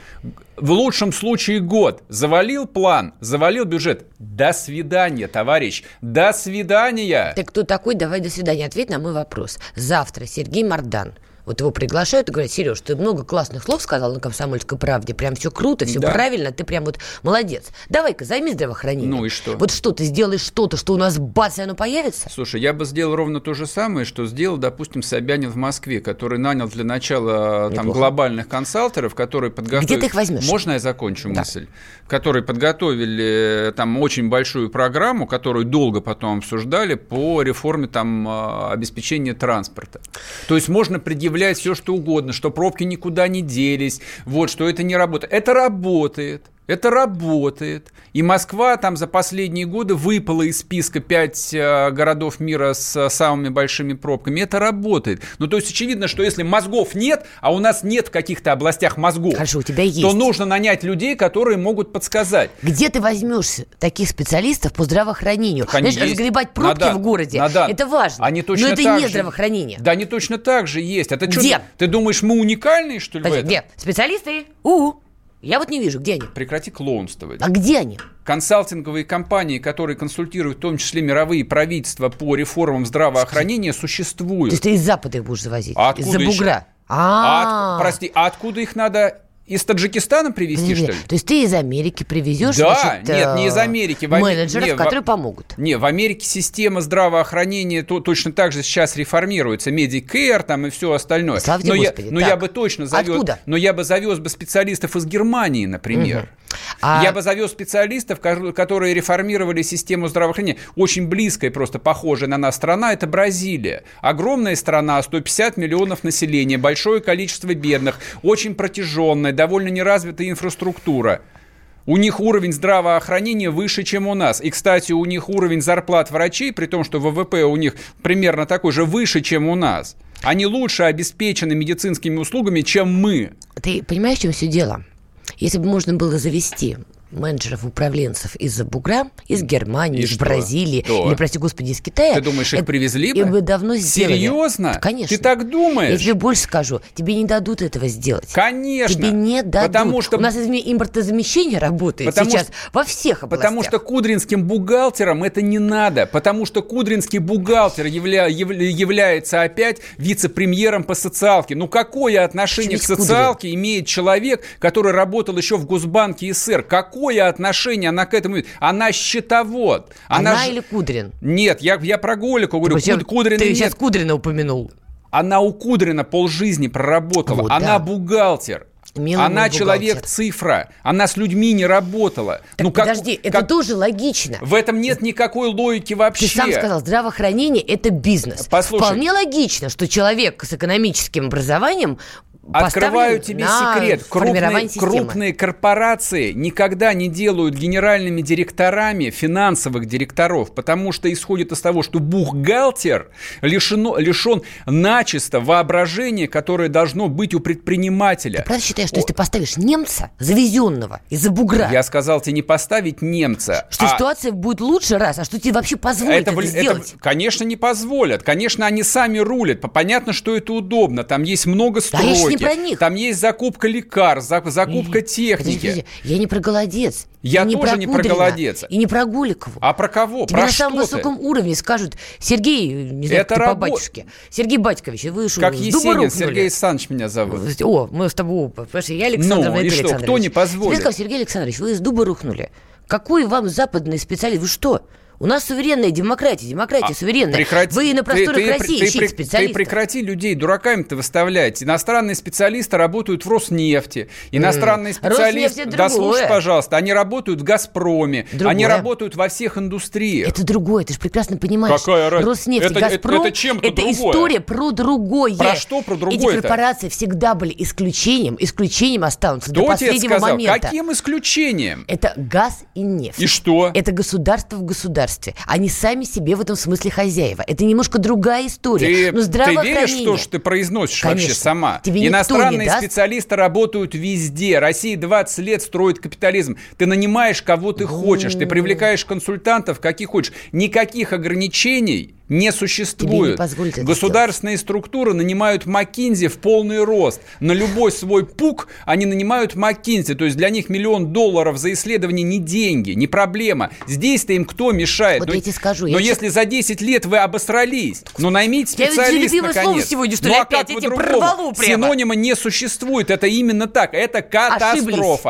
Speaker 2: в лучшем случае год, завалил план, завалил бюджет. До свидания, товарищ, до свидания.
Speaker 3: Ты кто такой? Давай до свидания. Ответь на мой вопрос. Завтра Сергей Мардан вот его приглашают и говорят, Сереж, ты много классных слов сказал на «Комсомольской правде», прям все круто, все
Speaker 2: Да.
Speaker 3: правильно, ты прям вот молодец. Давай-ка займись здравоохранением.
Speaker 2: Ну и что?
Speaker 3: Вот что, ты сделаешь что-то, что у нас бац, и оно появится?
Speaker 2: Слушай, я бы сделал ровно то же самое, что сделал, допустим, Собянин в Москве, который нанял для начала там
Speaker 3: Неплохо.
Speaker 2: глобальных консалтеров, которые подготовили...
Speaker 3: Где ты их возьмешь?
Speaker 2: Можно я закончу
Speaker 3: Да.
Speaker 2: мысль? Которые подготовили э, там очень большую программу, которую долго потом обсуждали по реформе там э, обеспечения транспорта. То есть можно предъявлять все, что угодно, что пробки никуда не делись, вот, что это не работает. Это работает. Это работает. И Москва там за последние годы выпала из списка 5 городов мира с э, самыми большими пробками. Это работает. Ну, то есть очевидно, что если мозгов нет, а у нас нет в каких-то областях мозгов,
Speaker 3: Хорошо, у тебя есть.
Speaker 2: то нужно нанять людей, которые могут подсказать.
Speaker 3: Где ты возьмешь таких специалистов по здравоохранению?
Speaker 2: Они
Speaker 3: Знаешь,
Speaker 2: есть.
Speaker 3: разгребать пробки
Speaker 2: Надан,
Speaker 3: в городе,
Speaker 2: Надан,
Speaker 3: это важно.
Speaker 2: Они точно
Speaker 3: но это
Speaker 2: так
Speaker 3: не
Speaker 2: же-
Speaker 3: здравоохранение.
Speaker 2: Да, они точно так же есть. А ты, чё,
Speaker 3: Где?
Speaker 2: ты думаешь, мы уникальные, что ли, в
Speaker 3: Подожди,
Speaker 2: этом?
Speaker 3: где? Специалисты? У, Я вот не вижу, где они?
Speaker 2: Прекрати клоунствовать.
Speaker 3: А где они?
Speaker 2: Консалтинговые компании, которые консультируют в том числе мировые правительства по реформам здравоохранения,
Speaker 3: То
Speaker 2: существуют.
Speaker 3: есть ты из Запада их будешь завозить?
Speaker 2: А откуда
Speaker 3: Из-за бугра?
Speaker 2: А
Speaker 3: А,
Speaker 2: от- прости, а откуда их надо? Из Таджикистана привезти, что ли?
Speaker 3: То есть ты из Америки привезешь,
Speaker 2: Да,
Speaker 3: значит,
Speaker 2: нет, не из
Speaker 3: э,
Speaker 2: Америки. В Аме-
Speaker 3: менеджеров,
Speaker 2: не, в-
Speaker 3: которые помогут.
Speaker 2: Не, в Америке система здравоохранения то, точно так же сейчас реформируется. Medicare там и все остальное.
Speaker 3: Слава
Speaker 2: но я,
Speaker 3: Господи.
Speaker 2: но
Speaker 3: Так.
Speaker 2: я бы точно завез,
Speaker 3: Откуда?
Speaker 2: но я бы завез бы специалистов из Германии, например.
Speaker 3: А-
Speaker 2: Я бы завез специалистов, ко- которые реформировали систему здравоохранения. Очень близкая, просто похожая на нас страна, это Бразилия. Огромная страна, 150 миллионов населения, большое количество бедных, очень протяженная, довольно неразвитая инфраструктура. У них уровень здравоохранения выше, чем у нас. И, кстати, у них уровень зарплат врачей, при том, что ВВП у них примерно такой же, выше, чем у нас. Они лучше обеспечены медицинскими услугами, чем мы.
Speaker 3: Ты понимаешь, в чем все дело? Если бы можно было завести менеджеров, управленцев из-за бугра, из Германии,
Speaker 2: И
Speaker 3: из
Speaker 2: что?
Speaker 3: Бразилии,
Speaker 2: То.
Speaker 3: или, прости господи, из Китая.
Speaker 2: Ты думаешь, их
Speaker 3: э,
Speaker 2: привезли
Speaker 3: И
Speaker 2: бы?
Speaker 3: бы давно сделали.
Speaker 2: Серьезно?
Speaker 3: Да, Конечно.
Speaker 2: Ты так думаешь?
Speaker 3: Я тебе больше скажу, тебе не дадут этого сделать.
Speaker 2: Конечно.
Speaker 3: Тебе не дадут.
Speaker 2: Потому что,
Speaker 3: У нас, импортозамещение работает
Speaker 2: Потому
Speaker 3: сейчас
Speaker 2: что-
Speaker 3: во всех областях.
Speaker 2: потому что кудринским бухгалтерам это не надо. Потому что кудринский бухгалтер явля- явля- является опять вице-премьером по социалке. Ну какое отношение к
Speaker 3: Почему здесь
Speaker 2: социалке имеет человек, который работал еще в Госбанке СССР? Какое отношение она к этому имеет? Она счетовод.
Speaker 3: Она,
Speaker 2: ж-
Speaker 3: или Кудрин?
Speaker 2: Нет, я, я про Голику говорю.
Speaker 3: Причем
Speaker 2: Куд- Кудрина
Speaker 3: ты
Speaker 2: нет.
Speaker 3: сейчас Кудрина упомянул.
Speaker 2: Она у Кудрина полжизни проработала.
Speaker 3: Вот,
Speaker 2: она
Speaker 3: да.
Speaker 2: бухгалтер.
Speaker 3: Мелкий
Speaker 2: она
Speaker 3: бухгалтер.
Speaker 2: человек-цифра. Она с людьми не работала.
Speaker 3: Так
Speaker 2: ну, как,
Speaker 3: подожди, это
Speaker 2: как-
Speaker 3: тоже логично.
Speaker 2: В этом нет никакой логики вообще.
Speaker 3: Ты сам сказал, здравоохранение – это бизнес.
Speaker 2: Послушай.
Speaker 3: Вполне логично, что человек с экономическим образованием
Speaker 2: Открываю тебе
Speaker 3: на
Speaker 2: секрет. Крупные, крупные корпорации никогда не делают генеральными директорами финансовых директоров, потому что исходит из того, что бухгалтер лишено, лишен начисто воображения, которое должно быть у предпринимателя.
Speaker 3: Ты правда считаешь, что если ты поставишь немца, завезенного из-за бугра,
Speaker 2: Я сказал тебе не поставить немца.
Speaker 3: что
Speaker 2: а
Speaker 3: ситуация будет лучше раз, а что тебе вообще позволит это,
Speaker 2: в-
Speaker 3: сделать?
Speaker 2: конечно, не позволят. Конечно, они сами рулят. Понятно, что это удобно. Там есть много
Speaker 3: я ж не про них.
Speaker 2: Там есть закупка лекарств, зак- закупка техники.
Speaker 3: Я не про голодец.
Speaker 2: Я
Speaker 3: и
Speaker 2: тоже не про голодец.
Speaker 3: И не про Гуликову.
Speaker 2: А про кого?
Speaker 3: Тебе
Speaker 2: про
Speaker 3: на самом высоком уровне скажут, Сергей, не знаю,
Speaker 2: Это
Speaker 3: ты по
Speaker 2: рабо-
Speaker 3: батюшке, Сергей Батькович, вы что,
Speaker 2: Как Есенин? Сергей Александрович меня зовут.
Speaker 3: О, мы с тобой. Понимаешь, я Александр
Speaker 2: Ну, и что, кто не позволит?
Speaker 3: Тебе сказал, Сергей Александрович, вы из дуба рухнули. Какой вам западный специалист? Вы что? У нас суверенная демократия, демократия суверенная.
Speaker 2: А, Прекрати-
Speaker 3: Вы на просторах
Speaker 2: ты- ты-
Speaker 3: России
Speaker 2: ты-
Speaker 3: ищите
Speaker 2: ты-
Speaker 3: специалистов.
Speaker 2: Ты прекрати людей дураками-то выставлять. Иностранные специалисты работают в Роснефти. Иностранные специалисты...
Speaker 3: Роснефть
Speaker 2: Да
Speaker 3: другое.
Speaker 2: слушай, пожалуйста, они работают в Газпроме. Они
Speaker 3: Другое.
Speaker 2: работают во всех индустриях.
Speaker 3: Это другое, ты же прекрасно понимаешь.
Speaker 2: Какая разница?
Speaker 3: Роснефть,
Speaker 2: Это- это-
Speaker 3: Газпром,
Speaker 2: это чем-то другое.
Speaker 3: история про другое.
Speaker 2: Про что про
Speaker 3: Эти
Speaker 2: другое-то?
Speaker 3: корпорации всегда были исключением, исключением останутся до
Speaker 2: Кто тебе
Speaker 3: последнего
Speaker 2: сказал?
Speaker 3: момента.
Speaker 2: Каким исключением?
Speaker 3: Это газ и нефть.
Speaker 2: И что?
Speaker 3: Это государство в государстве. Они сами себе в этом смысле хозяева. Это немножко другая история.
Speaker 2: Ты,
Speaker 3: Но
Speaker 2: ты веришь в то, что ты произносишь вообще
Speaker 3: Конечно.
Speaker 2: сама?
Speaker 3: Тебе не
Speaker 2: Иностранные
Speaker 3: даст.
Speaker 2: специалисты работают везде. Россия 20 лет строит капитализм. Ты нанимаешь кого ты хочешь, ты привлекаешь консультантов, каких хочешь. Никаких ограничений не существует.
Speaker 3: это
Speaker 2: Государственные структуры нанимают Маккинзи в полный рост. На любой свой пук они нанимают Маккинзи. То есть для них миллион долларов за исследование не деньги, не проблема. Здесь-то им кто мешает?
Speaker 3: Вот
Speaker 2: Но-
Speaker 3: я тебе скажу,
Speaker 2: Но
Speaker 3: я
Speaker 2: если за 10 лет вы обосрались, ну наймите
Speaker 3: Я
Speaker 2: специалиста,
Speaker 3: любимое слово
Speaker 2: наконец.
Speaker 3: сегодня, что
Speaker 2: ну
Speaker 3: ли,
Speaker 2: а
Speaker 3: опять? Я тебя
Speaker 2: по-другому?
Speaker 3: прорвало прямо.
Speaker 2: Синонима не существует. Это именно так. Это катастрофа.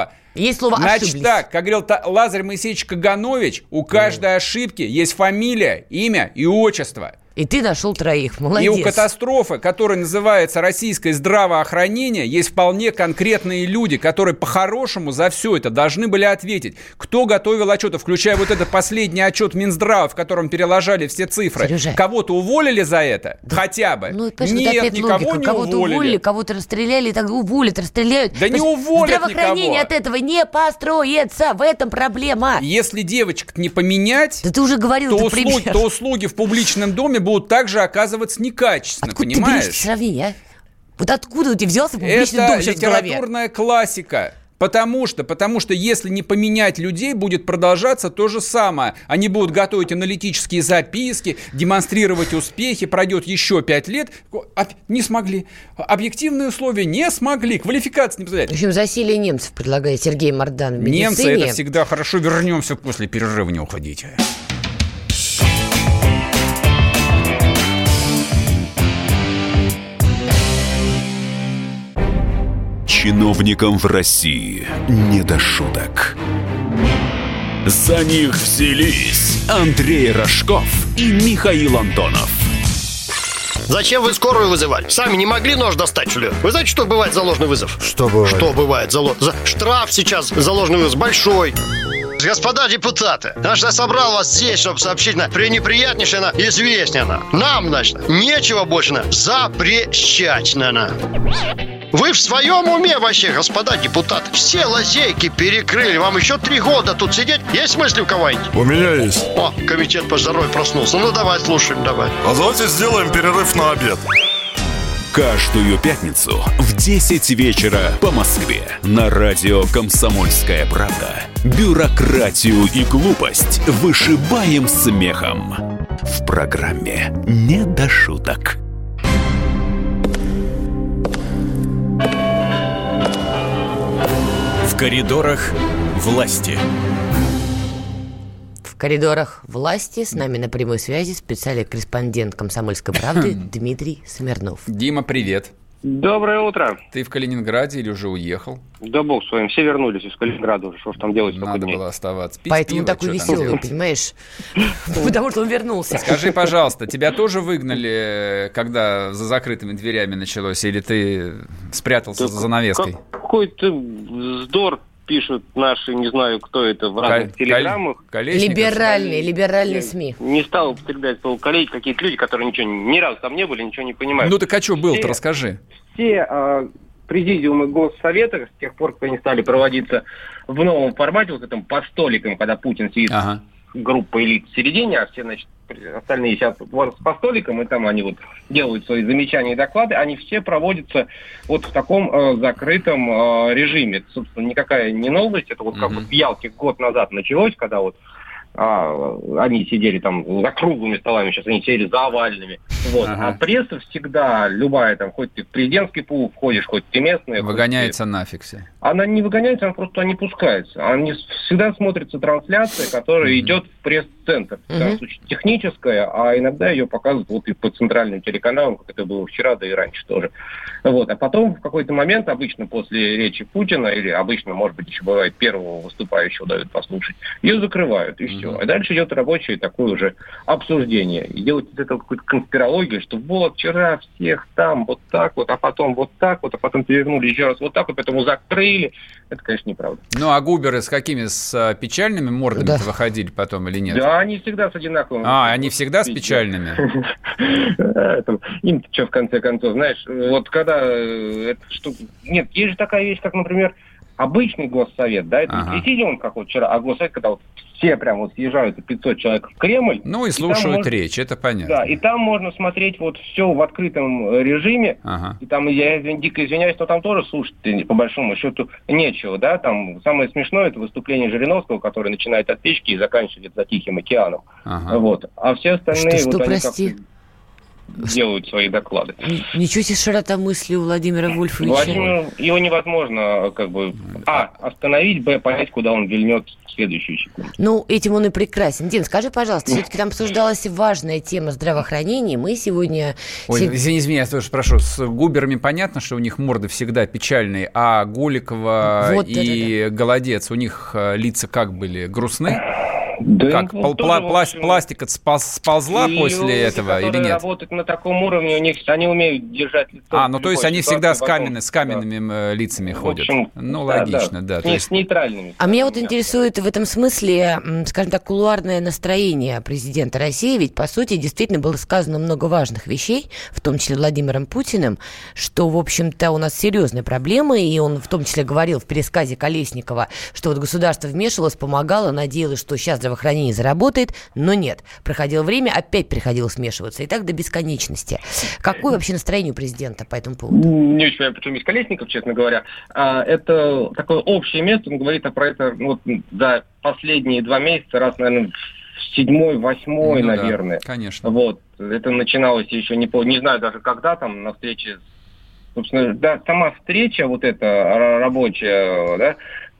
Speaker 3: Ошиблись. Есть слово
Speaker 2: Значит
Speaker 3: «ошиблись».
Speaker 2: так, как говорил Лазарь Моисеевич Каганович, у каждой ошибки есть фамилия, имя и отчество.
Speaker 3: И ты нашел троих. Молодец.
Speaker 2: И у катастрофы, которая называется российское здравоохранение, есть вполне конкретные люди, которые по-хорошему за все это должны были ответить. Кто готовил отчеты, включая вот этот последний отчет Минздрава, в котором переложали все цифры.
Speaker 3: Сережа.
Speaker 2: Кого-то уволили за это? Хотя бы.
Speaker 3: Ну,
Speaker 2: Нет, никого
Speaker 3: логика.
Speaker 2: не
Speaker 3: Кого-то
Speaker 2: уволили.
Speaker 3: уволили, кого-то расстреляли, и так уволят, расстреляют.
Speaker 2: Да не
Speaker 3: То есть
Speaker 2: уволят
Speaker 3: Здравоохранение
Speaker 2: никого.
Speaker 3: от этого не построится. В этом проблема.
Speaker 2: Если девочек не поменять,
Speaker 3: Да ты уже говорил
Speaker 2: то, услуги,
Speaker 3: пример.
Speaker 2: то услуги в публичном доме будут также оказываться некачественно,
Speaker 3: Откуда ты
Speaker 2: понимаешь?
Speaker 3: берешь сравнение, а? Вот откуда у тебя взялся публичный
Speaker 2: Это
Speaker 3: дом в
Speaker 2: литературная классика. Потому что, потому что если не поменять людей, будет продолжаться то же самое. Они будут готовить аналитические записки, демонстрировать успехи, пройдет еще пять лет. Не смогли. Объективные условия не смогли. Квалификации не
Speaker 3: В
Speaker 2: позволяют.
Speaker 3: общем, засилие немцев предлагает Сергей Мордан в
Speaker 2: Немцы это всегда хорошо. Вернемся после перерыва, не уходите.
Speaker 1: Чиновникам в России не до шуток. За них взялись Андрей Рожков и Михаил Антонов.
Speaker 6: Зачем вы скорую вызывали? Сами не могли нож достать, что ли? Вы знаете, что бывает за ложный вызов?
Speaker 7: Что бывает?
Speaker 6: Что бывает за, ло- за- Штраф сейчас за ложный вызов большой. Господа депутаты, значит, я собрал вас здесь, чтобы сообщить на пренеприятнейшее на известие на. Нам, значит, нечего больше на запрещать на. Вы в своем уме вообще, господа депутаты? Все лазейки перекрыли. Вам еще три года тут сидеть? Есть мысли у кого-нибудь?
Speaker 7: У меня есть.
Speaker 6: О, комитет по здоровью проснулся. Ну, давай, слушаем, давай.
Speaker 7: А давайте сделаем перерыв на обед.
Speaker 1: Каждую пятницу в 10 вечера по Москве на радио «Комсомольская правда». Бюрократию и глупость вышибаем смехом. В программе «Не до шуток».
Speaker 8: Коридорах власти.
Speaker 3: В коридорах власти с нами на прямой связи специальный корреспондент «Комсомольской правды» Дмитрий Смирнов.
Speaker 2: Дима, привет.
Speaker 9: Доброе утро.
Speaker 2: Ты в Калининграде или уже уехал?
Speaker 9: Да бог с вами, все вернулись из Калининграда уже, что ж там делать
Speaker 2: Надо было оставаться. Пить
Speaker 3: Поэтому
Speaker 2: пиво,
Speaker 3: такой веселый, понимаешь? Потому что он вернулся.
Speaker 2: Скажи, пожалуйста, тебя тоже выгнали, когда за закрытыми дверями началось, или ты спрятался за занавеской?
Speaker 9: Какой-то вздор пишут наши, не знаю, кто это, в разных
Speaker 2: Каль-
Speaker 9: телеграммах.
Speaker 2: Колесников?
Speaker 3: Либеральные, либеральные СМИ.
Speaker 9: Не стал употреблять слово коллеги, какие-то люди, которые ничего, ни разу там не были, ничего не понимают.
Speaker 2: Ну так а что был-то, расскажи.
Speaker 9: все э, президиумы Госсовета, с тех пор, как они стали проводиться в новом формате, вот этом по столикам, когда Путин сидит
Speaker 2: Ага.
Speaker 9: С группой элит в середине, а все, значит, остальные сидят по столикам, и там они вот делают свои замечания и доклады, они все проводятся вот в таком э, закрытом э, режиме. Это, собственно, никакая не новость, это вот как
Speaker 2: Мгм.
Speaker 9: вот в Ялте год назад началось, когда вот а, они сидели там за круглыми столами, сейчас они сидели за овальными. Вот.
Speaker 2: Ага.
Speaker 9: А пресса всегда, любая, там, хоть ты в президентский пул входишь, хоть ты местная, хоть
Speaker 2: Выгоняется нафиг все.
Speaker 9: Она не выгоняется, она просто не пускается. Они всегда смотрится трансляция, которая
Speaker 2: Мгм.
Speaker 9: идет в пресс-центр. В данном случае техническая, а иногда ее показывают вот и по центральным телеканалам, как это было вчера, да и раньше тоже. Вот. А потом в какой-то момент, обычно после речи Путина, или обычно, может быть, еще бывает первого выступающего дают послушать, ее закрывают, и все. А дальше идет рабочее такое уже обсуждение. И делать из этого какую-то конспирологию, что вот вчера всех там вот так вот, а потом вот так вот, а потом перевернули еще раз вот так вот, поэтому закрыли. Это, конечно, неправда.
Speaker 2: Ну а губеры с какими? С а, печальными мордами
Speaker 3: Да.
Speaker 2: выходили потом или нет?
Speaker 9: Да, они всегда с одинаковым.
Speaker 2: А, они всегда с печальными?
Speaker 9: Им что, в конце концов, знаешь, вот когда э. Нет, есть же такая вещь, как, например, обычный госсовет, да, это
Speaker 2: Ага.
Speaker 9: не президиум, как вот вчера, а госсовет, когда вот все прям вот съезжаются, 500 человек в Кремль.
Speaker 2: Ну и слушают
Speaker 9: можно-
Speaker 2: речь, это понятно.
Speaker 9: Да, и там можно смотреть вот все в открытом э, режиме,
Speaker 2: Ага.
Speaker 9: и там, я извин- дико извиняюсь, но там тоже слушать по большому счету нечего, да, там самое смешное это выступление Жириновского, который начинает от печки и заканчивает за Тихим океаном,
Speaker 2: Ага.
Speaker 9: вот, а все остальные
Speaker 3: Что, что,
Speaker 9: вот они
Speaker 3: прости?
Speaker 9: как-то делают свои доклады.
Speaker 3: Ничего себе широта мысли у Владимира Вольфовича.
Speaker 9: Владимир, его невозможно как бы, а, остановить, б, понять, куда он вильнет в следующую секунду.
Speaker 3: Ну, этим он и прекрасен. Дин, скажи, пожалуйста, все-таки там обсуждалась важная тема здравоохранения. Мы сегодня...
Speaker 2: Ой, извини, извини, я тоже прошу. С губерами понятно, что у них морды всегда печальные, а Голикова
Speaker 3: Вот,
Speaker 2: и Голодец, у них э, лица как были? Грустны?
Speaker 9: Да,
Speaker 2: Как,
Speaker 9: ну, тоже,
Speaker 2: пла-
Speaker 9: в общем,
Speaker 2: пластика сползла
Speaker 9: люди,
Speaker 2: после этого или нет?
Speaker 9: работают на таком уровне, у них они умеют держать лицо.
Speaker 2: А,
Speaker 9: в
Speaker 2: ну то есть они всегда с, каменными, с каменными э, лицами
Speaker 9: В
Speaker 2: ходят.
Speaker 9: общем,
Speaker 2: ну,
Speaker 9: да,
Speaker 2: логично, да.
Speaker 9: да. Не,
Speaker 2: есть,
Speaker 9: с нейтральными.
Speaker 3: А меня вот интересует в этом смысле, скажем так, кулуарное настроение президента России, ведь, по сути, действительно было сказано много важных вещей, в том числе Владимиром Путиным, что, в общем-то, у нас серьезные проблемы, и он в том числе говорил в пересказе Колесникова, что вот государство вмешивалось, помогало, надеялось, что сейчас здравоохранение заработает, но нет. Проходило время, опять приходилось вмешиваться, и так до бесконечности. Какое вообще настроение у президента по этому поводу?
Speaker 9: Не очень понимаю, почему Колесников, честно говоря. А, это такое общее место, он говорит про это ну, вот, за последние два месяца, раз, наверное, в седьмой, восьмой,
Speaker 2: ну да,
Speaker 9: наверное.
Speaker 2: конечно.
Speaker 9: Вот, это начиналось еще не по, не знаю даже когда там на встрече, с- собственно, да, сама встреча вот эта ра- рабочая, да,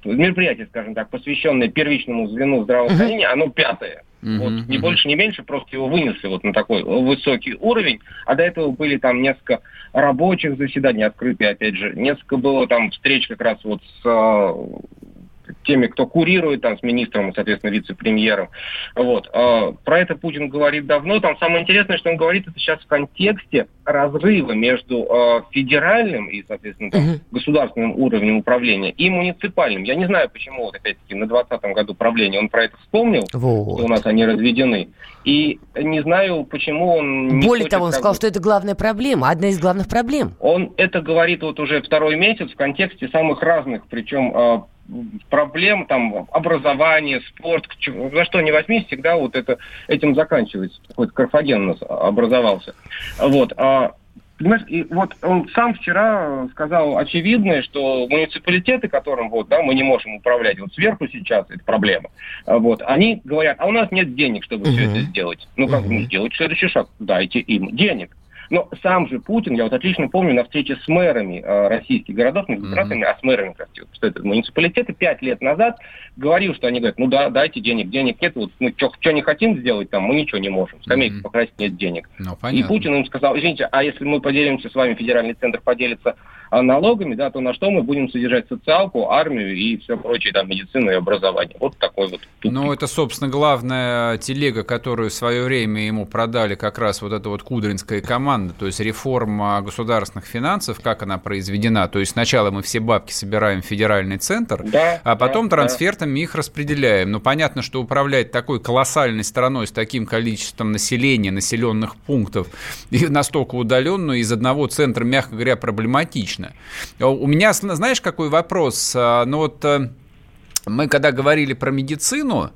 Speaker 9: мероприятие, скажем так, посвященное первичному звену здравоохранения, оно пятое.
Speaker 2: Мгм,
Speaker 9: Вот,
Speaker 2: мгм.
Speaker 9: больше, не меньше, просто его вынесли вот на такой высокий уровень, а до этого были там несколько рабочих заседаний, открытые, опять же, несколько было там встреч как раз вот с а, теми, кто курирует, там, с министром и, соответственно, вице-премьером. Вот. А, Про это Путин говорит давно. Там самое интересное, что он говорит это сейчас в контексте разрыва между а, федеральным и, соответственно, там, государственным уровнем управления и муниципальным. Я не знаю, почему, вот опять-таки, на 2020 году правления он про это вспомнил, что у
Speaker 3: Вот.
Speaker 9: нас они разведены. И не знаю, почему он... не
Speaker 3: Более того, он сказал, что это главная проблема, одна из главных проблем.
Speaker 9: он это говорит вот уже второй месяц в контексте самых разных, причем а, проблем, там, образование, спорт, за что не возьмись, всегда вот это, этим заканчивается. Какой-то карфаген у нас образовался. Вот. а, Понимаешь, и вот он сам вчера сказал очевидное, что муниципалитеты, которым вот, да, мы не можем управлять, вот сверху сейчас это проблема, а вот, они говорят, а у нас нет денег, чтобы все
Speaker 3: Мгм.
Speaker 9: это сделать. Ну как
Speaker 3: Мгм.
Speaker 9: ну, сделать следующий шаг? Дайте им денег. Но сам же Путин, я вот отлично помню, на встрече с мэрами э, российских городов, не mm-hmm. а с мэрами, простите, что это муниципалитеты, пять лет назад говорил, что они говорят, ну да, дайте денег, денег нет, вот мы что не хотим сделать там, мы ничего не можем, скамейку mm-hmm. покрасить нет денег. Ну, и Путин им сказал, извините, а если мы поделимся с вами, федеральный центр поделится налогами, да, то на что мы будем содержать социалку, армию и все прочее, там, медицину и образование. Вот такой вот
Speaker 2: тупик. Ну, это, собственно, главная телега, которую в свое время ему продали как раз вот эта вот кудринская команда, то есть реформа государственных финансов, как она произведена. То есть сначала мы все бабки собираем в федеральный центр, да, а потом да, трансфертами да. их распределяем. Ну, понятно, что управлять такой колоссальной страной с таким количеством населения, населенных пунктов, и настолько удаленную из одного центра, мягко говоря, проблематично отлично. У меня, знаешь, какой вопрос? А, ну вот э, мы когда говорили про медицину,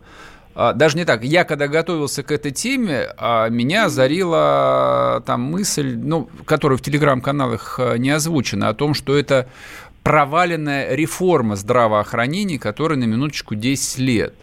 Speaker 2: а, даже не так. Я, когда готовился к этой теме, а, меня озарила там мысль, ну, которая в телеграм-каналах не озвучена, о том, что это проваленная реформа здравоохранения, которая на минуточку 10 лет.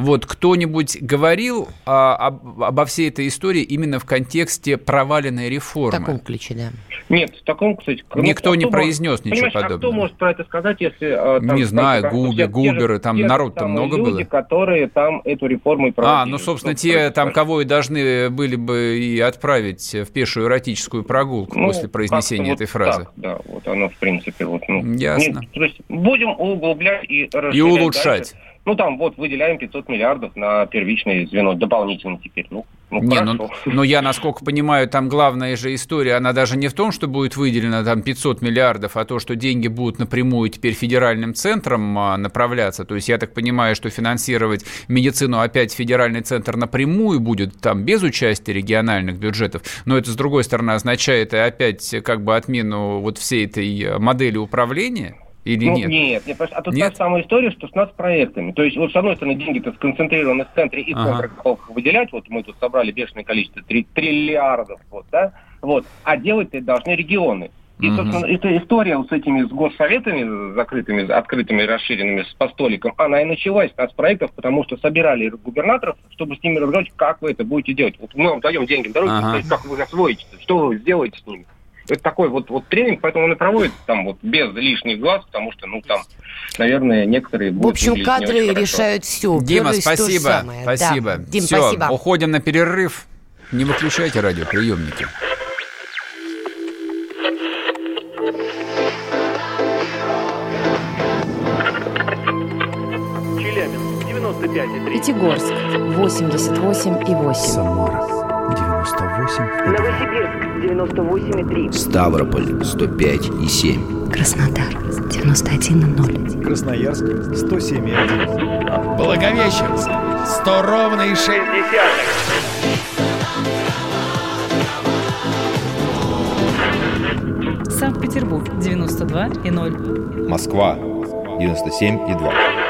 Speaker 2: Вот кто-нибудь говорил а, об, обо всей этой истории именно в контексте проваленной реформы?
Speaker 3: В таком ключе, да.
Speaker 9: Нет, в таком, кстати...
Speaker 2: Никто не произнес ничего подобного. А
Speaker 9: кто может про это сказать, если...
Speaker 2: А, там, не знаю, там, Губи, Губеры, там народ-то много
Speaker 9: люди,
Speaker 2: было.
Speaker 9: которые там эту реформу и проводили.
Speaker 2: А, ну, собственно, те, там, кого и должны были бы и отправить в пешую эротическую прогулку ну, после произнесения этой
Speaker 9: вот
Speaker 2: фразы.
Speaker 9: Так, да, вот оно, в принципе, вот...
Speaker 2: Ну, Ясно.
Speaker 9: Нет, то есть будем углублять и
Speaker 2: И улучшать.
Speaker 9: Дальше. Ну, там вот выделяем 500 миллиардов на первичное звено дополнительно теперь. Ну, ну,
Speaker 2: не, ну, ну, я, насколько понимаю, там главная же история, она даже не в том, что будет выделено там 500 миллиардов, а то, что деньги будут напрямую теперь федеральным центром а, направляться. То есть я так понимаю, что финансировать медицину опять федеральный центр напрямую будет там без участия региональных бюджетов. Но это, с другой стороны, означает опять как бы отмену вот всей этой модели управления. Или ну, нет?
Speaker 9: Нет, нет, а тут нет? та самая история, что с нас проектами. То есть, вот с одной стороны, деньги-то сконцентрированы в центре, и ага. центр готов выделять. Вот мы тут собрали бешеное количество, 3 триллиардов, вот, да? Вот. А делать-то должны регионы. И, угу. собственно, эта история вот с этими с госсоветами закрытыми, открытыми, расширенными с постоликом, она и началась с проектов, потому что собирали губернаторов, чтобы с ними разговаривать, как вы это будете делать. Вот мы вам даем деньги в дороге, ага. как вы освоите, что вы сделаете с ними это такой вот, вот тренинг, поэтому он и проводит там вот без лишних глаз, потому что, ну, там, наверное, некоторые...
Speaker 3: В общем, кадры решают все.
Speaker 2: Дима, спасибо, спасибо. Да. Дим, все, спасибо. уходим на перерыв. Не выключайте радиоприемники.
Speaker 10: Челябинск, 95,3.
Speaker 11: Пятигорск, 88,8.
Speaker 12: Самара, 98
Speaker 13: Новосибирск 98,3
Speaker 14: Ставрополь 105 и 7
Speaker 11: Краснодар 91,0
Speaker 12: Красноярск 107,1
Speaker 15: Благовещенск 100 ровно и 6
Speaker 11: Санкт-Петербург 92,0
Speaker 16: Москва 97,2